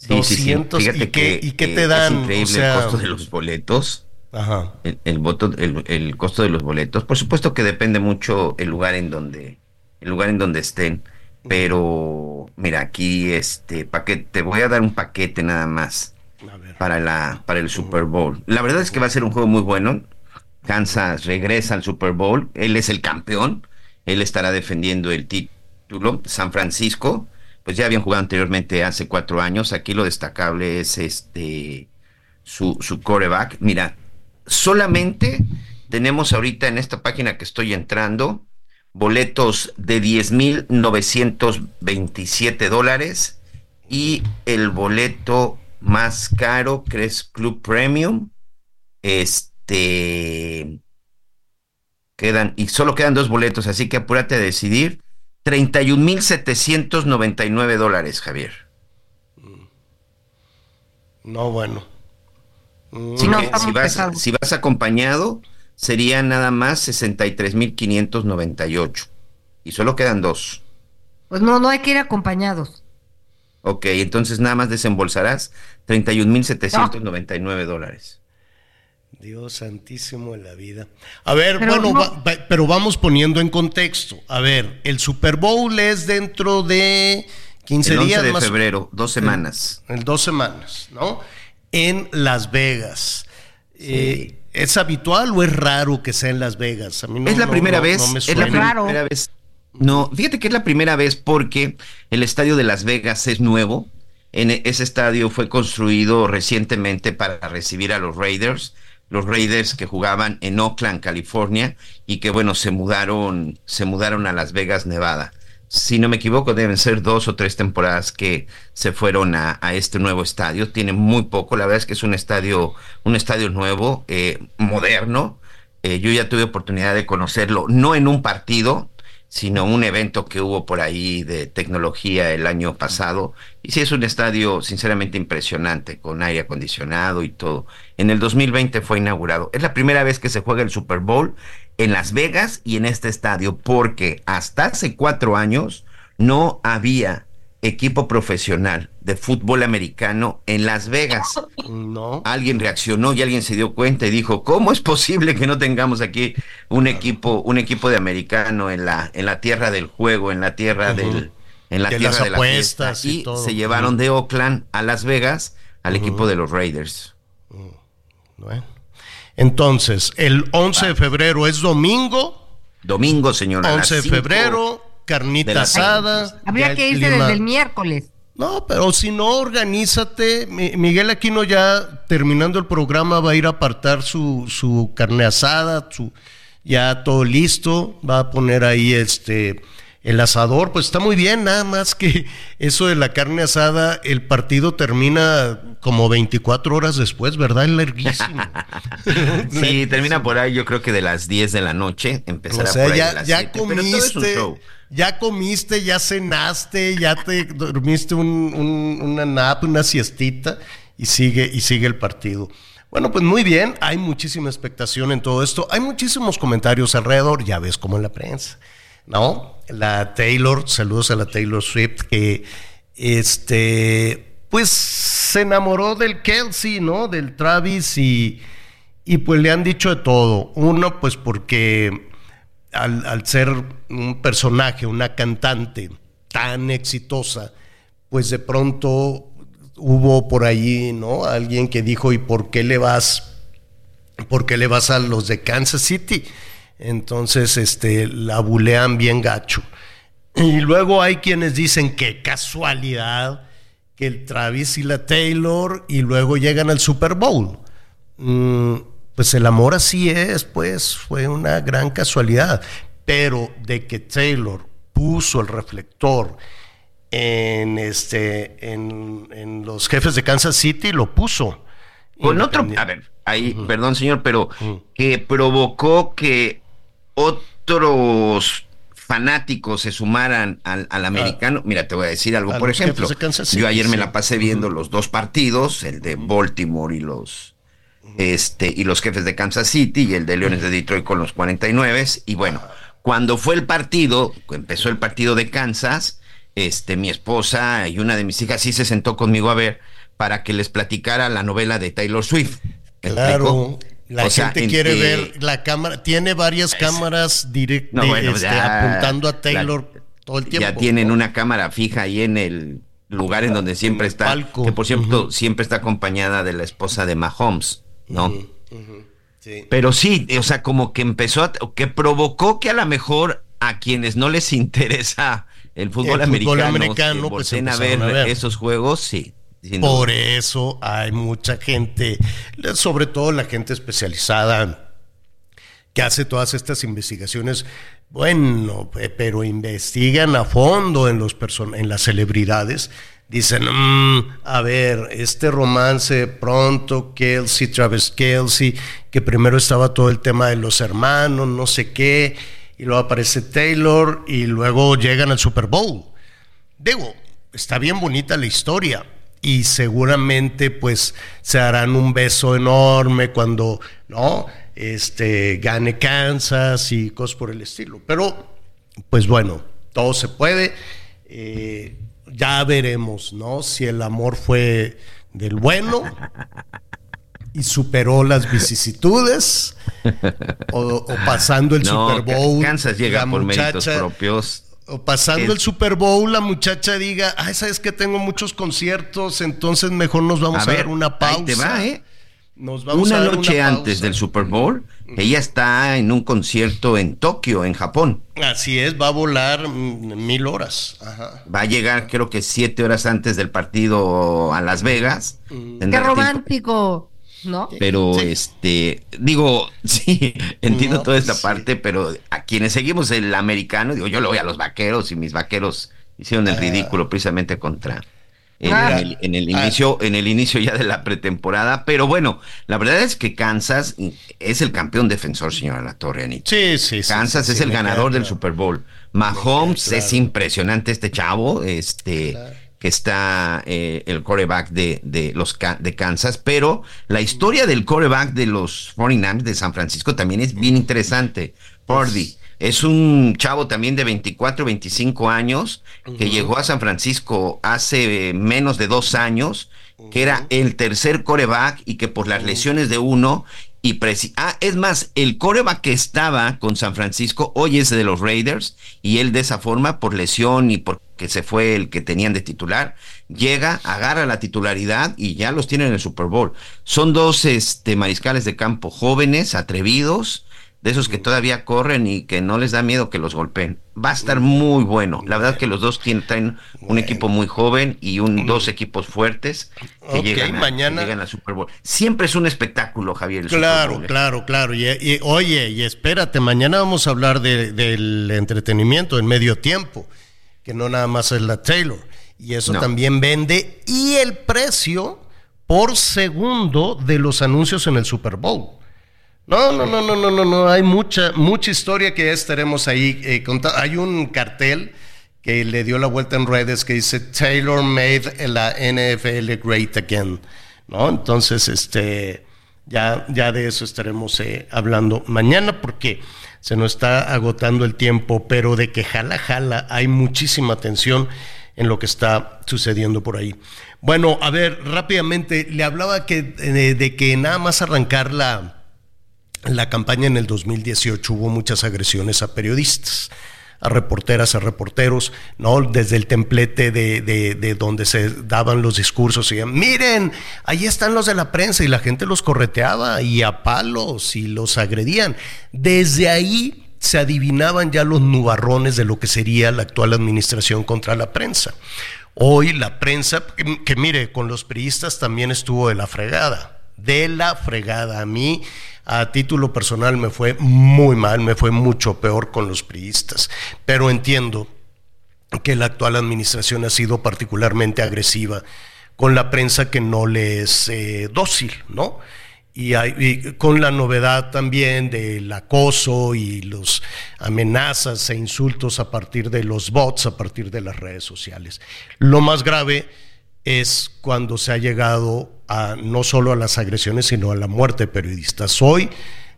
200, ¿y, qué, ¿y qué te dan? Es increíble el costo de los boletos. Ajá. El, voto, el, el, costo de los boletos. Por supuesto que depende mucho el lugar en donde, el lugar en donde estén. Pero mira, aquí este paquete, te voy a dar un paquete nada más para la, para el Super Bowl. La verdad es que va a ser un juego muy bueno. Kansas regresa al Super Bowl. Él es el campeón. Él estará defendiendo el título. San Francisco, pues ya habían jugado anteriormente hace cuatro años. Aquí lo destacable es este su, su coreback. Mira, solamente tenemos ahorita en esta página que estoy entrando boletos de 10.927 dólares y el boleto más caro que es Club Premium. Este quedan y solo quedan dos boletos, así que apúrate a decidir. 31.799 dólares, Javier. No, bueno. Si, vas, si vas acompañado, sería nada más 63.598. Y solo quedan dos. Pues no, no hay que ir acompañados. Ok, entonces nada más desembolsarás 31.799 dólares. Dios santísimo en la vida. A ver, bueno, pero vamos poniendo en contexto. A ver, el Super Bowl es dentro de 15 el 11 días de más. febrero, dos semanas. En, dos semanas, ¿no? En Las Vegas. Eh, ¿Es habitual o es raro que sea en Las Vegas? A mí no, es la no, primera no, vez. me es la suena. primera vez. No, fíjate que es la primera vez porque el estadio de Las Vegas es nuevo. En e, ese estadio fue construido recientemente para recibir a los Raiders, los Raiders que jugaban en Oakland, California, y que bueno, se mudaron, se mudaron a Las Vegas, Nevada. Si no me equivoco, deben ser dos o tres temporadas que se fueron a, a este nuevo estadio. Tiene muy poco, la verdad es que es un estadio, un estadio nuevo, eh, moderno. Eh, yo ya tuve oportunidad de conocerlo, no en un partido, sino un evento que hubo por ahí de tecnología el año pasado. Y sí es un estadio sinceramente impresionante, con aire acondicionado y todo. En el 2020 fue inaugurado. Es la primera vez que se juega el Super Bowl en Las Vegas y en este estadio, porque hasta hace cuatro años no había equipo profesional de fútbol americano en Las Vegas. No. Alguien reaccionó y alguien se dio cuenta y dijo, ¿cómo es posible que no tengamos aquí un equipo, un equipo de americano en la, en la tierra del juego, en la tierra del, en la De tierra las de la fiesta? y Y todo. se llevaron de Oakland a Las Vegas al equipo de los Raiders. Bueno. Entonces, el 11 de febrero es domingo. Domingo, señora. a las 11 de febrero, carnita asada. Habría que irse desde el miércoles. No, pero si no, organízate. Mi- Miguel Aquino ya terminando el programa va a ir a apartar su, su carne asada, su, ya todo listo. Va a poner ahí este el asador. Pues está muy bien, nada más que *laughs* eso de la carne asada, el partido termina como 24 horas después, ¿verdad? Es larguísimo. *laughs* Sí, termina por ahí, yo creo que de las 10 de la noche, empezará O sea, por ahí a ya, las ya 7, pero todo es un comiste, show. Ya comiste, ya cenaste, ya te dormiste un, un- una nap, una siestita y sigue, y sigue el partido. Bueno, pues muy bien, hay muchísima expectación en todo esto, hay muchísimos comentarios alrededor, ya ves como en la prensa, ¿no? La Taylor, saludos a la Taylor Swift, que este, pues se enamoró del Kelsey, ¿no? Del Travis y, y pues le han dicho de todo. Uno, pues porque al, ser un personaje, una cantante tan exitosa, pues de pronto hubo por ahí, ¿no? Alguien que dijo, ¿y por qué le vas, por qué le vas a los de Kansas City? Entonces, este, la bulean bien gacho. Y luego hay quienes dicen que casualidad que el Travis y la Taylor y luego llegan al Super Bowl. Mm, pues el amor así es, pues fue una gran casualidad. Pero de que Taylor puso el reflector en este en, en los jefes de Kansas City, lo puso. Con otro, a ver, ahí, perdón señor, pero que provocó que otros fanáticos se sumaran al, al americano. Mira, te voy a decir algo, a por ejemplo. Kansas Yo ayer me la pasé viendo los dos partidos, el de Baltimore y los este y los jefes de Kansas City y el de Leones de Detroit con los 49 y bueno, cuando fue el partido, empezó el partido de Kansas, este mi esposa y una de mis hijas sí se sentó conmigo a ver para que les platicara la novela de Taylor Swift. ¿Me Claro, la O gente en quiere que- ver la cámara, tiene varias cámaras directas No, bueno, ya- apuntando a Taylor todo el tiempo. Ya tienen una cámara fija ahí en el lugar en donde siempre está, palco. que por cierto siempre está acompañada de la esposa de Mahomes, ¿no? Pero sí, o sea, como que empezó, a, que provocó que a lo mejor a quienes no les *laughs* interesa el fútbol, El fútbol americano, americano, pues, a, ver empezaron a ver. esos juegos, sí. Por eso hay mucha gente, sobre todo la gente especializada que hace todas estas investigaciones. Bueno, pe- pero investigan a fondo en los en las celebridades. Dicen, "Mm, a ver, este romance pronto, Kelsey, Travis Kelsey, que primero estaba todo el tema de los hermanos, no sé qué, y luego aparece Taylor y luego llegan al Super Bowl. Digo, está bien bonita la historia y seguramente pues se harán un beso enorme cuando, ¿no? Este, gane Kansas y cosas por el estilo. Pero, pues bueno, todo se puede. Eh, ya veremos, ¿no? Si el amor fue del bueno y superó las vicisitudes o, o pasando el No, Super Bowl. Kansas llega por méritos propios. o pasando Es- el Super Bowl, la muchacha diga, ay, sabes que tengo muchos conciertos, entonces mejor nos vamos a, A ver, dar una pausa. ahí te va, ¿eh? Nos vamos una a dar noche antes del Super Bowl, Ella está en un concierto en Tokio, en Japón. Así es, va a volar mil horas. Va a llegar creo que siete horas antes del partido a Las Vegas. ¡Qué romántico! ¿No? Pero este, digo, *laughs* sí, entiendo toda esta parte, pero a quienes seguimos el americano, digo, yo lo voy a los vaqueros y mis vaqueros hicieron el ridículo precisamente contra Ah. en, el, ah. inicio, en el inicio ya de la pretemporada. Pero bueno, la verdad es que Kansas es el campeón defensor, señora La Torre, Anita. Sí, sí, Kansas es el ganador del Super Bowl. Mahomes es impresionante este chavo, este que está eh, el coreback de, de los de Kansas, pero la historia del coreback de los 49ers de San Francisco también es bien interesante. Purdy es un chavo también de 24, 25 años que llegó a San Francisco hace menos de dos años, que era el tercer coreback y que por las lesiones de uno y ah, es más, el coreback que estaba con San Francisco hoy es de los Raiders y él de esa forma por lesión y porque se fue el que tenían de titular, llega, agarra la titularidad y ya los tiene en el Super Bowl. Son dos este, mariscales de campo jóvenes, atrevidos, de esos que todavía corren y que no les da miedo que los golpeen. Va a estar muy bueno. La verdad que los dos tienen, un equipo muy joven y un dos equipos fuertes que, llegan, a, mañana... llegan, al Super Bowl. Siempre es un espectáculo, Javier. claro, claro, claro. Y, oye, y espérate, mañana vamos a hablar del entretenimiento en medio tiempo, que no nada más es la Taylor. Y eso también vende. Y el precio por segundo de los anuncios en el Super Bowl. No, no, no, no, no, no, no. Hay mucha, mucha historia que estaremos ahí eh, contando. Hay un cartel que le dio la vuelta en redes que dice Taylor made la NFL great again. ¿No? Entonces, este, ya, ya de eso estaremos eh, hablando mañana porque se nos está agotando el tiempo, pero de que jala, jala, hay muchísima atención en lo que está sucediendo por ahí. Bueno, a ver, rápidamente, le hablaba que, eh, de que nada más arrancar la la campaña en el 2018 hubo muchas agresiones a periodistas, a reporteras, a reporteros, ¿no? Desde el templete de, de, donde se daban los discursos, y miren, ahí están los de la prensa, y la gente los correteaba y a palos y los agredían. Desde ahí se adivinaban ya los nubarrones de lo que sería la actual administración contra la prensa. Hoy la prensa, que, que mire, con los periodistas también estuvo de la fregada, de la fregada. A mí a título personal me fue muy mal, me fue mucho peor con los priistas, pero entiendo que la actual administración ha sido particularmente agresiva con la prensa que no le es eh, dócil, ¿no? Y, con la novedad también del acoso y las amenazas e insultos a partir de los bots, a partir de las redes sociales. Lo más grave es cuando se ha llegado no solo a las agresiones, sino a la muerte de periodistas. Hoy,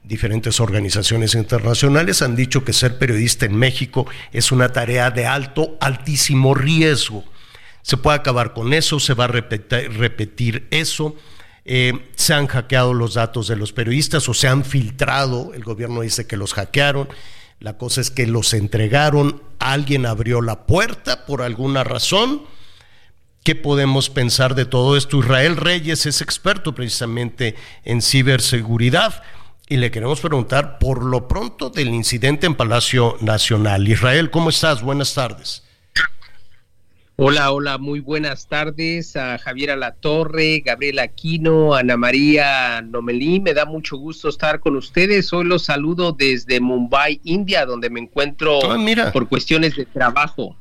diferentes organizaciones internacionales han dicho que ser periodista en México es una tarea de alto, altísimo riesgo. Se puede acabar con eso, se va a repetir, eso. Eh, se han hackeado los datos de los periodistas o se han filtrado, el gobierno dice que los hackearon, la cosa es que los entregaron, alguien abrió la puerta por alguna razón ¿Qué podemos pensar de todo esto? Israel Reyes es experto precisamente en ciberseguridad y le queremos preguntar por lo pronto del incidente en Palacio Nacional. Israel, ¿cómo estás? Buenas tardes. Hola, hola, muy buenas tardes a Javier Alatorre, Gabriel Aquino, Ana María Nomelí. Me da mucho gusto estar con ustedes. Hoy los saludo desde Mumbai, India, donde me encuentro ah, por cuestiones de trabajo.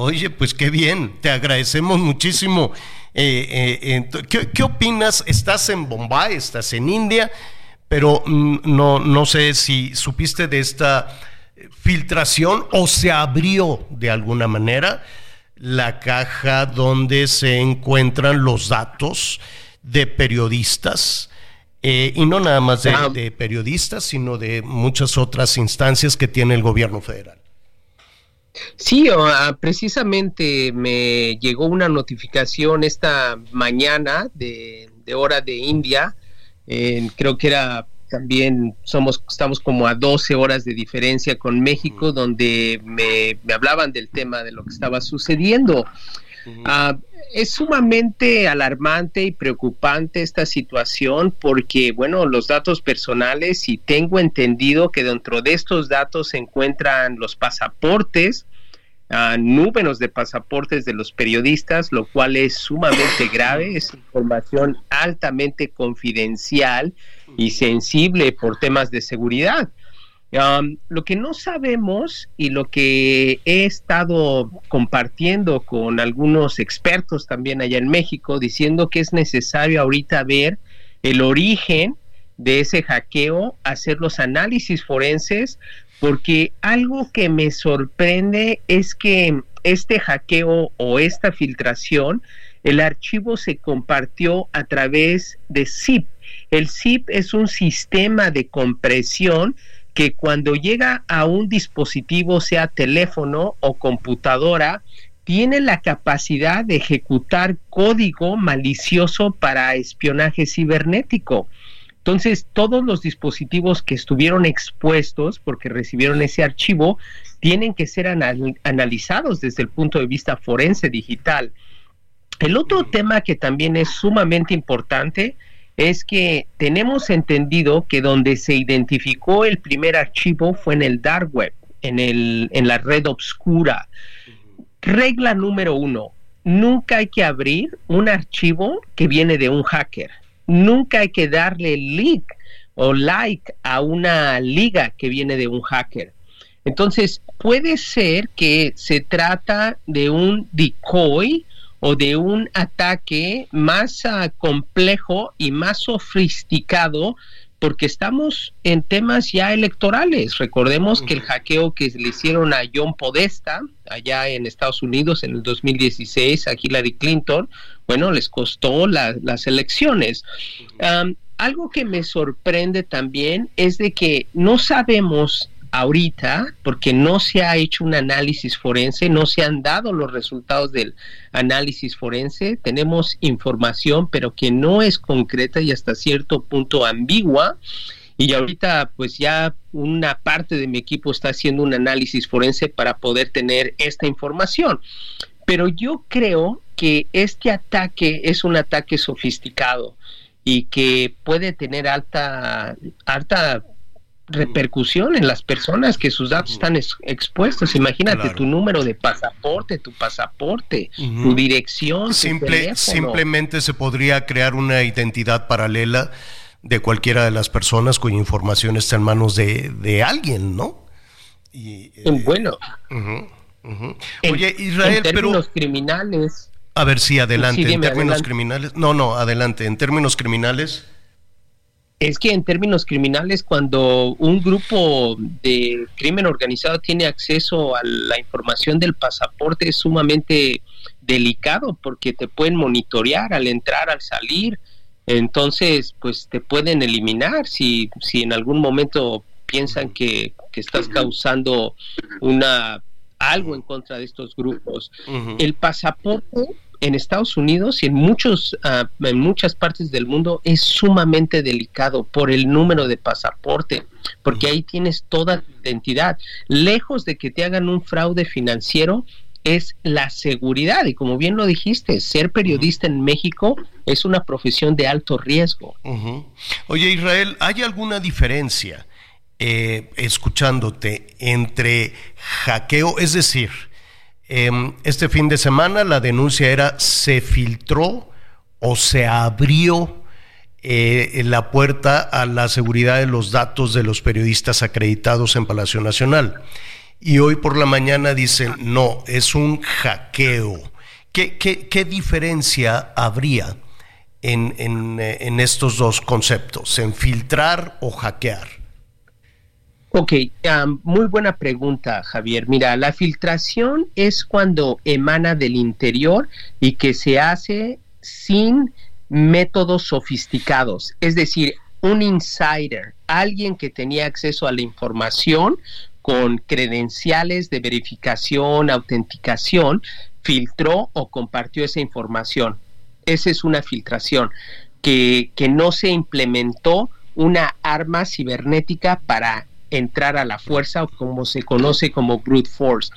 Oye, pues qué bien, te agradecemos muchísimo. Eh, eh, ¿qué, opinas? Estás en Bombay, estás en India, pero mm, no, no sé si supiste de esta filtración o se abrió de alguna manera la caja donde se encuentran los datos de periodistas. Eh, y no nada más de periodistas, sino de muchas otras instancias que tiene el gobierno federal. Sí, ah, precisamente me llegó una notificación esta mañana de, hora de India. creo que era también somos estamos como a 12 horas de diferencia con México, donde me, hablaban del tema de lo que estaba sucediendo. Ah, es sumamente alarmante y preocupante esta situación porque, bueno, los datos personales y tengo entendido que dentro de estos datos se encuentran los pasaportes, uh, números de pasaportes de los periodistas, lo cual es sumamente grave, es información altamente confidencial y sensible por temas de seguridad. Lo que no sabemos y lo que he estado compartiendo con algunos expertos también allá en México, diciendo que es necesario ahorita ver el origen de ese hackeo, hacer los análisis forenses, porque algo que me sorprende es que este hackeo o esta filtración, el archivo se compartió a través de ZIP. El ZIP es un sistema de compresión que cuando llega a un dispositivo, sea teléfono o computadora, tiene la capacidad de ejecutar código malicioso para espionaje cibernético. Entonces, todos los dispositivos que estuvieron expuestos porque recibieron ese archivo tienen que ser analizados desde el punto de vista forense digital. El otro tema que también es sumamente importante es que tenemos entendido que donde se identificó el primer archivo fue en el dark web, en, el, en la red oscura. Regla número uno, nunca hay que abrir un archivo que viene de un hacker. Nunca hay que darle link o like a una liga que viene de un hacker. Entonces, puede ser que se trata de un decoy o de un ataque más uh, complejo y más sofisticado porque estamos en temas ya electorales. Recordemos que el hackeo que le hicieron a John Podesta allá en Estados Unidos en el 2016 a Hillary Clinton, bueno, les costó las elecciones. Um, algo que me sorprende también es de que no sabemos ahorita, porque no se ha hecho un análisis forense, no se han dado los resultados del análisis forense, tenemos información, pero que no es concreta y hasta cierto punto ambigua. Y ahorita pues ya una parte de mi equipo está haciendo un análisis forense para poder tener esta información. Pero yo creo que este ataque es un ataque sofisticado y que puede tener alta, alta repercusión en las personas que sus datos están expuestos. Imagínate tu número de pasaporte, tu pasaporte, tu dirección. Simple, simplemente se podría crear una identidad paralela de cualquiera de las personas cuya información está en manos de, alguien, ¿no? Y, eh, bueno. Oye, Israel, en términos criminales. A ver, sí, adelante. en términos criminales. No, no, adelante. En términos criminales es que en términos criminales, cuando un grupo de crimen organizado tiene acceso a la información del pasaporte, es sumamente delicado porque te pueden monitorear al entrar, al salir. Entonces, pues te pueden eliminar si, si en algún momento piensan que, que estás causando una algo en contra de estos grupos. El pasaporte en Estados Unidos y en muchos ah, en muchas partes del mundo es sumamente delicado por el número de pasaporte, porque ahí tienes toda tu identidad. Lejos de que te hagan un fraude financiero, es la seguridad. Y como bien lo dijiste, ser periodista en México es una profesión de alto riesgo. Oye, Israel, ¿hay alguna diferencia, eh, escuchándote, entre hackeo, es decir, Em, este fin de semana la denuncia era se filtró o se abrió eh, la puerta a la seguridad de los datos de los periodistas acreditados en Palacio Nacional. Y hoy por la mañana dicen, no, es un hackeo. ¿Qué, qué, diferencia habría en, en, eh, en estos dos conceptos, en filtrar o hackear? Ok, muy buena pregunta, Javier. Mira, la filtración es cuando emana del interior y que se hace sin métodos sofisticados, es decir, un insider, alguien que tenía acceso a la información con credenciales de verificación, autenticación, filtró o compartió esa información. Esa es una filtración que, que no se implementó una arma cibernética para entrar a la fuerza o como se conoce como brute force.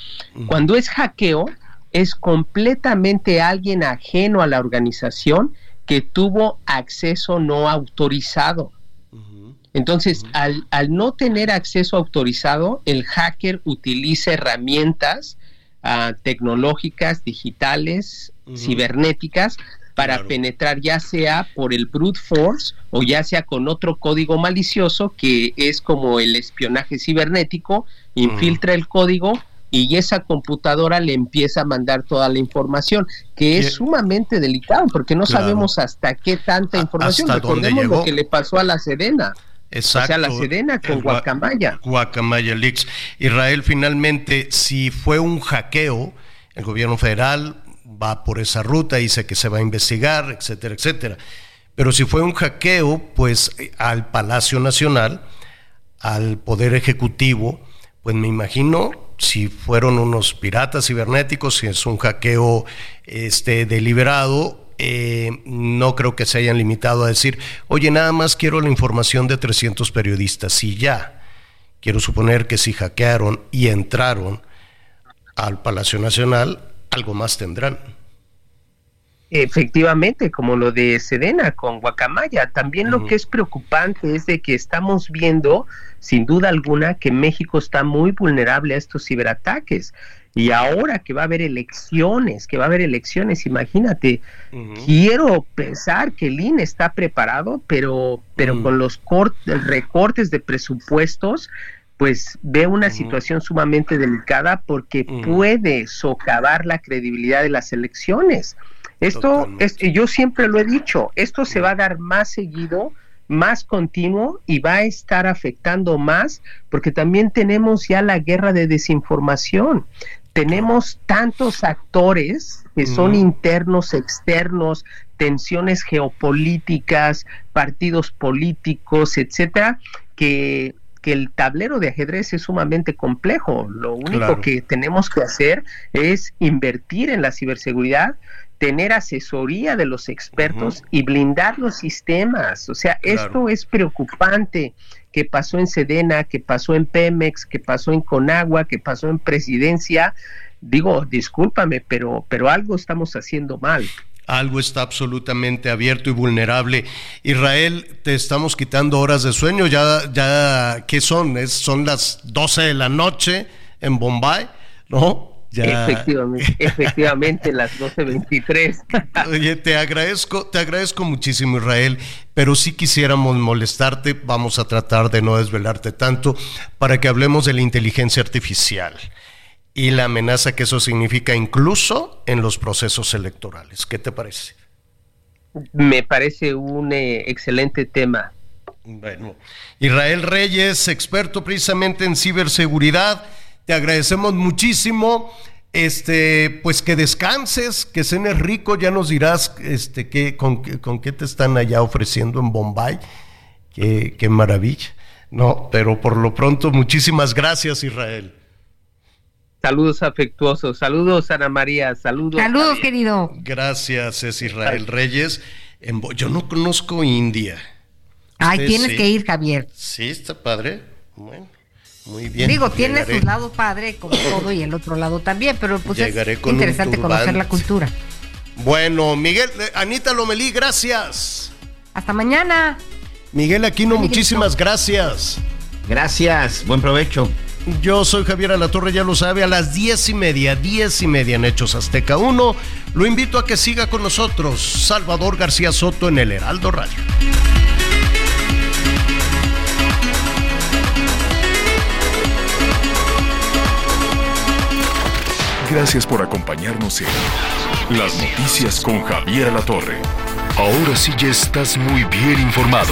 Cuando es hackeo, es completamente alguien ajeno a la organización que tuvo acceso no autorizado. Entonces, al, al, no tener acceso autorizado, el hacker utiliza herramientas uh, tecnológicas, digitales, cibernéticas, para penetrar ya sea por el brute force o ya sea con otro código malicioso que es como el espionaje cibernético, infiltra el código y esa computadora le empieza a mandar toda la información, que es sumamente delicado porque no Claro. sabemos hasta qué tanta información. ¿Hasta dónde Recordemos llegó? lo que le pasó a la Sedena. Exacto. O sea, la Sedena con Guacamaya. Guacamaya Leaks. Israel, finalmente, si fue un hackeo, el gobierno federal va por esa ruta, dice que se va a investigar, etcétera, etcétera. Pero si fue un hackeo, pues eh, al Palacio Nacional, al Poder Ejecutivo, pues me imagino si fueron unos piratas cibernéticos, si es un hackeo este, deliberado, eh, no creo que se hayan limitado a decir, oye, nada más quiero la información de 300 periodistas. Si ya, quiero suponer que si hackearon y entraron al Palacio Nacional, algo más tendrán. Efectivamente, como lo de Sedena con Guacamaya. También lo que es preocupante es de que estamos viendo, sin duda alguna, que México está muy vulnerable a estos ciberataques. Y ahora que va a haber elecciones, que va a haber elecciones, imagínate, quiero pensar que el INE está preparado, pero, pero con los cort- recortes de presupuestos, pues ve una situación sumamente delicada porque puede socavar la credibilidad de las elecciones. Esto, es, yo siempre lo he dicho, esto se va a dar más seguido, más continuo y va a estar afectando más porque también tenemos ya la guerra de desinformación. Tenemos tantos actores que son internos, externos, tensiones geopolíticas, partidos políticos, etcétera, que, que el tablero de ajedrez es sumamente complejo. Lo único Claro. que tenemos que hacer es invertir en la ciberseguridad, tener asesoría de los expertos y blindar los sistemas. O sea, Claro. esto es preocupante que pasó en Sedena, que pasó en Pemex, que pasó en Conagua, que pasó en Presidencia. Digo, discúlpame, pero, pero algo estamos haciendo mal. Algo está absolutamente abierto y vulnerable. Israel, te estamos quitando horas de sueño. Ya, ya, ¿qué son? Es, son las 12 de la noche en Bombay, ¿no? Ya. Efectivamente, *laughs* efectivamente, las 12.23. Oye, te agradezco, te agradezco muchísimo, Israel, pero si quisiéramos molestarte, vamos a tratar de no desvelarte tanto para que hablemos de la inteligencia artificial y la amenaza que eso significa incluso en los procesos electorales. ¿Qué te parece? Me parece un eh, excelente tema. Bueno, Israel Reyes, experto precisamente en ciberseguridad, te agradecemos muchísimo. Este, pues que descanses, que cenes rico, ya nos dirás este, qué, con, qué- con qué te están allá ofreciendo en Bombay. Qué, qué maravilla. No, pero por lo pronto, muchísimas gracias, Israel. Saludos afectuosos, saludos Ana María, saludos. Saludos, querido. Gracias, es Israel Reyes. En Bo- Yo no conozco India. Ay, tienes sí. que ir, Javier. Sí, está padre. Bueno, muy bien. Digo, tiene su lado padre como todo y el otro lado también, pero pues Llegaré es con interesante conocer la cultura. Bueno, Miguel, eh, Anita Lomelí, gracias. Hasta mañana. Miguel Aquino, muchísimas gracias. Gracias, buen provecho. Yo soy Javier Alatorre, ya lo sabe, a las diez y media, diez y media en Hechos Azteca 1. Lo invito a que siga con nosotros, Salvador García Soto en el Heraldo Radio. Gracias por acompañarnos en Las Noticias con Javier La Torre. Ahora sí ya estás muy bien informado.